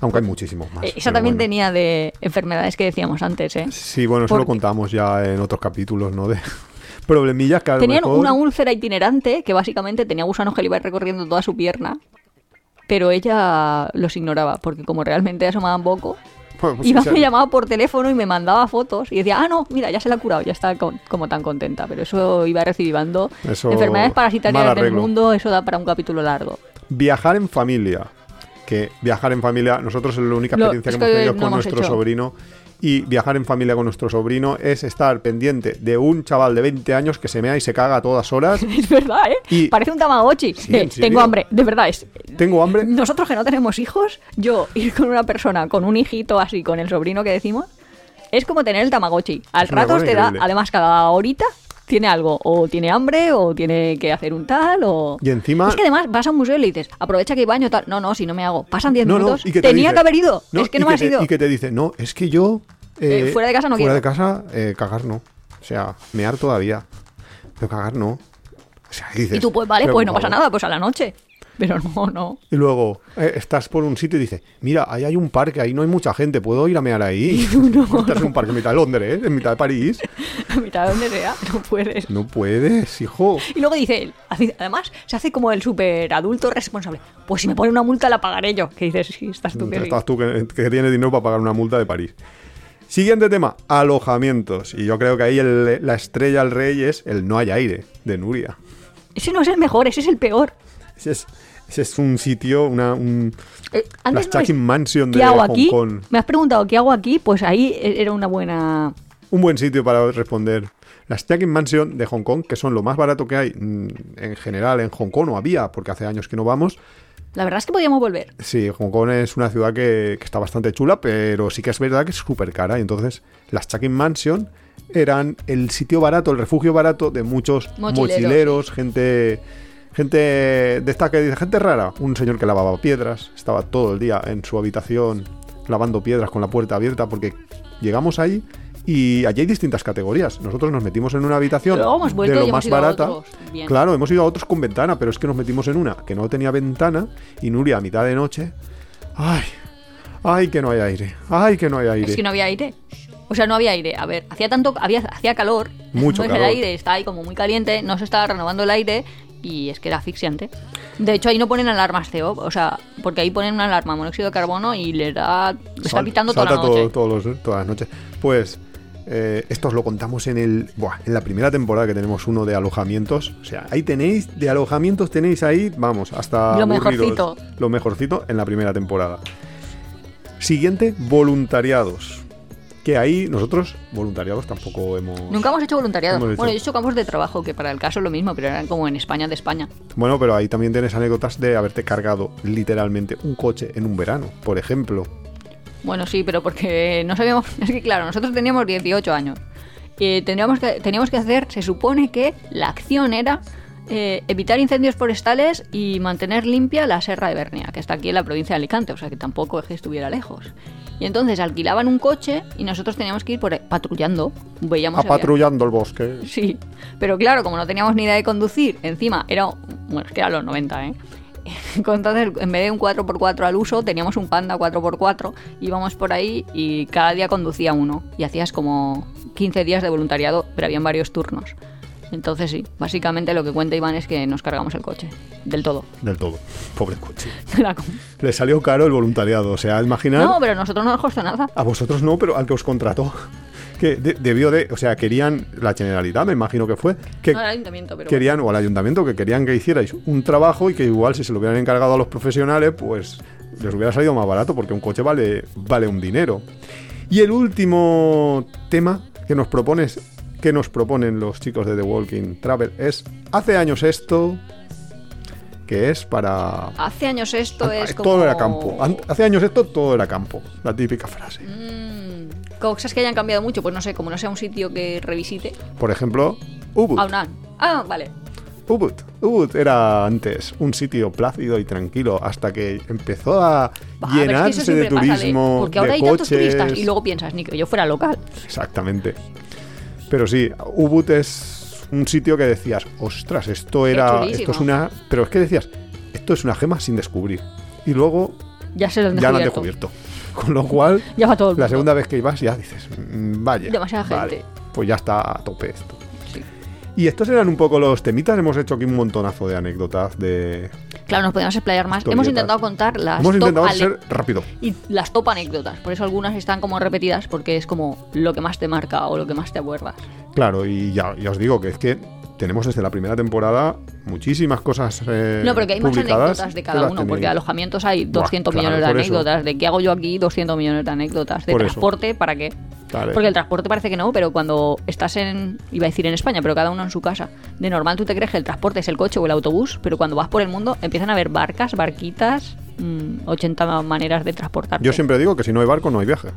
Aunque hay muchísimos más. Eh, Esa pero también bueno. tenía de enfermedades que decíamos antes, ¿eh? Sí, bueno, eso lo contamos ya en otros capítulos, ¿no? De problemillas que a Tenían mejor- una úlcera itinerante que básicamente tenía gusanos que le iban recorriendo toda su pierna, pero ella los ignoraba, porque como realmente asomaban poco, Bueno, pues iba, me llamaba por teléfono y me mandaba fotos y decía, ah, no, mira, ya se la ha curado, ya está con- como tan contenta. Pero eso iba recidivando. Eso- Enfermedades parasitarias del mundo, eso da para un capítulo largo. Viajar en familia. Que viajar en familia, nosotros es la única Lo- experiencia que hemos tenido no con hemos nuestro hecho. sobrino. Y viajar en familia con nuestro sobrino es estar pendiente de un chaval de 20 años que se mea y se caga a todas horas. Es verdad, ¿eh? Y- Parece un tamagotchi. Sí, de, ¿en serio? tengo hambre, de verdad. Es, Tengo hambre. Nosotros que no tenemos hijos, yo ir con una persona, con un hijito así, con el sobrino que decimos, es como tener el Tamagotchi. Al rato te da, además, cada horita tiene algo, o tiene hambre, o tiene que hacer un tal, o... Y encima- Es que además vas a un museo y le dices, aprovecha que hay baño, tal. No, no, si no me hago. Pasan 10 No, no, minutos, y que te tenía dice- que haber ido, es que no me has te- ido. Y que te dice, no, es que yo... Eh, fuera de casa no Fuera quiero. de casa, eh, cagar no. O sea, mear todavía. Pero cagar no. O sea, y dices, Y tú, pues vale, pues no pasa nada, pues a la noche. Pero no, no. Y luego eh, estás por un sitio y dices, mira, ahí hay un parque, ahí no hay mucha gente, ¿puedo ir a mear ahí? Estás en un parque en mitad de Londres, ¿eh? en mitad de París. A mitad de donde sea, no puedes. No puedes, hijo. Y luego dice él, además, se hace como el super adulto responsable. Pues si me pone una multa la pagaré yo. Que dices, sí, estás tú que. Estás tú que, que tienes dinero para pagar una multa de París. Siguiente tema, alojamientos. Y yo creo que ahí el- la estrella, el rey, es el no hay aire de Nuria. Ese no es el mejor, ese es el peor. Ese es, ese es un sitio, una, un, Eh, antes no Stacking es, Mansion de ¿Qué hago Hong aquí? Kong. Me has preguntado qué hago aquí, pues ahí e- era una buena... Un buen sitio para responder. Las Stacking Mansion de Hong Kong, que son lo más barato que hay mm, en general en Hong Kong, o había, porque hace años que no vamos. La verdad es que podíamos volver. Sí, Hong Kong es una ciudad que, que está bastante chula, pero sí que es verdad que es súper cara. Y entonces las Stacking Mansion eran el sitio barato, el refugio barato de muchos Mochileros. mochileros, gente... Gente de esta que dice, gente rara, un señor que lavaba piedras, estaba todo el día en su habitación lavando piedras con la puerta abierta, porque llegamos ahí y allí hay distintas categorías. Nosotros nos metimos en una habitación hemos de lo más barata. Claro, hemos ido a otros con ventana, pero es que nos metimos en una que no tenía ventana y Nuria a mitad de noche. Ay, ay, que no hay aire. Ay, que no hay aire. Es que no había aire. O sea, no había aire. A ver, hacía tanto, había, hacía calor. Mucho entonces calor. el aire está ahí como muy caliente, no se estaba renovando el aire y es que era asfixiante. De hecho, ahí no ponen alarmas CO, o sea, porque ahí ponen una alarma monóxido de carbono y le da, le está pitando toda la noche. todo- todos los- todas las noches. Pues eh, esto os lo contamos en el buah, en la primera temporada que tenemos uno de alojamientos. O sea, ahí tenéis, de alojamientos tenéis ahí, vamos, hasta Lo mejorcito. Lo mejorcito en la primera temporada. Siguiente, voluntariados. Que ahí nosotros, voluntariados, tampoco hemos. Nunca hemos hecho voluntariado. Hemos hecho. Bueno, yo he hecho campos de trabajo, que para el caso es lo mismo, pero eran como en España de España. Bueno, pero ahí también tienes anécdotas de haberte cargado literalmente un coche en un verano, por ejemplo. Bueno, sí, pero porque no sabíamos. Es que claro, nosotros teníamos 18 años. Y tendríamos que, teníamos que hacer, se supone que la acción era eh, evitar incendios forestales y mantener limpia la Serra de Bernia, que está aquí en la provincia de Alicante, o sea que tampoco es que estuviera lejos. Y entonces alquilaban un coche y nosotros teníamos que ir por patrullando. Veíamos si había- Apatrullando el bosque. Sí, pero claro, como no teníamos ni idea de conducir, encima era. Bueno, es que eran los 90, ¿eh? Entonces, en vez de un 4x4 al uso, teníamos un Panda 4x4, íbamos por ahí y cada día conducía uno. Y hacías como 15 días de voluntariado, pero habían varios turnos. Entonces, sí, básicamente lo que cuenta Iván es que nos cargamos el coche, del todo. Del todo. Pobre coche. Le salió caro el voluntariado. O sea, imaginar. No, pero a nosotros no nos costó nada. A vosotros no, pero al que os contrató. Que de- debió de. O sea, querían. La Generalidad, me imagino que fue. Que No el ayuntamiento, pero. querían, o al ayuntamiento, que querían que hicierais un trabajo y que igual si se lo hubieran encargado a los profesionales, pues les hubiera salido más barato porque un coche vale, vale un dinero. Y el último tema que nos propones, que nos proponen los chicos de The Walking Travel es hace años esto, que es para Hace años esto es como. todo era campo. Hace años esto todo era campo, la típica frase. Mm, cosas que hayan cambiado mucho, pues no sé, como no sea un sitio que revisite. Por ejemplo, Ubud. Ah, Ah, vale. Ubud. Ubud era antes un sitio plácido y tranquilo hasta que empezó a Bah, llenarse de pasa turismo, porque ahora de hay coches. tantos turistas y luego piensas, ni que yo fuera local. Exactamente. Pero sí, Ubud es un sitio que decías, ostras, esto era, esto es una, pero es que decías, esto es una gema sin descubrir. Y luego Ya se lo han ya lo han descubierto. descubierto. Con lo cual, Ya va todo el la mundo. segunda vez que ibas ya dices, "Mm, vaya. Demasiada vale, gente. pues ya está a tope esto. Sí. Y estos eran un poco los temitas. Hemos hecho aquí un montonazo de anécdotas de. Claro, nos podemos explayar más. Historietas. Hemos intentado contar las Hemos top intentado ser rápido. y las top anécdotas. Por eso algunas están como repetidas porque es como lo que más te marca o lo que más te acuerdas. Claro, y ya, ya os digo que es que tenemos desde la primera temporada muchísimas cosas. eh, No, pero que hay más anécdotas de cada uno, porque tenéis. alojamientos hay 200 claro, millones de eso. anécdotas. De qué hago yo aquí, 200 millones de anécdotas. De Por eso. transporte, ¿para qué? Vale. Porque el transporte parece que no, pero cuando estás en, iba a decir en España, pero cada uno en su casa, de normal tú te crees que el transporte es el coche o el autobús, pero cuando vas por el mundo empiezan a haber barcas, barquitas, mm, 80 maneras de transportarte. Yo siempre digo que si no hay barco, no hay viaje.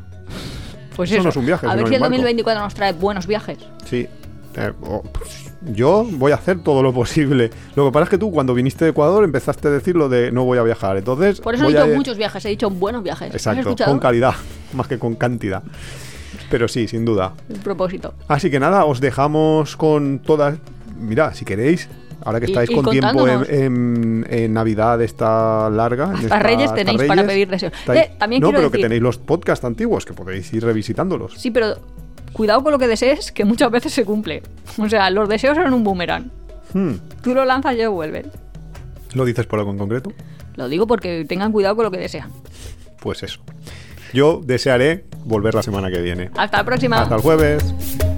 pues eso no es un viaje, A si ver no si el barco. 2024 nos trae buenos viajes. Sí. eh, oh, pues, yo voy a hacer todo lo posible. Lo que pasa es que tú cuando viniste de Ecuador empezaste a decir lo de no voy a viajar. Entonces, Por eso he dicho a- muchos viajes, he dicho buenos viajes. ¿Has Exacto, con calidad, más que con cantidad. Pero sí, sin duda. El propósito. Así que nada, os dejamos con todas. Mira, si queréis, ahora que estáis y con tiempo en, contándonos. en- en Navidad esta larga. Hasta esta- Reyes hasta tenéis para pedir deseos. estáis- también no, pero que tenéis los podcasts antiguos que podéis ir revisitándolos. Sí, pero cuidado con lo que desees, que muchas veces se cumple. O sea, los deseos son un boomerang. Hmm, Tú lo lanzas y vuelven. ¿Lo dices por algo en concreto? Lo digo porque tengan cuidado con lo que desean. Pues eso. Yo desearé volver la semana que viene. Hasta la próxima. Hasta el jueves.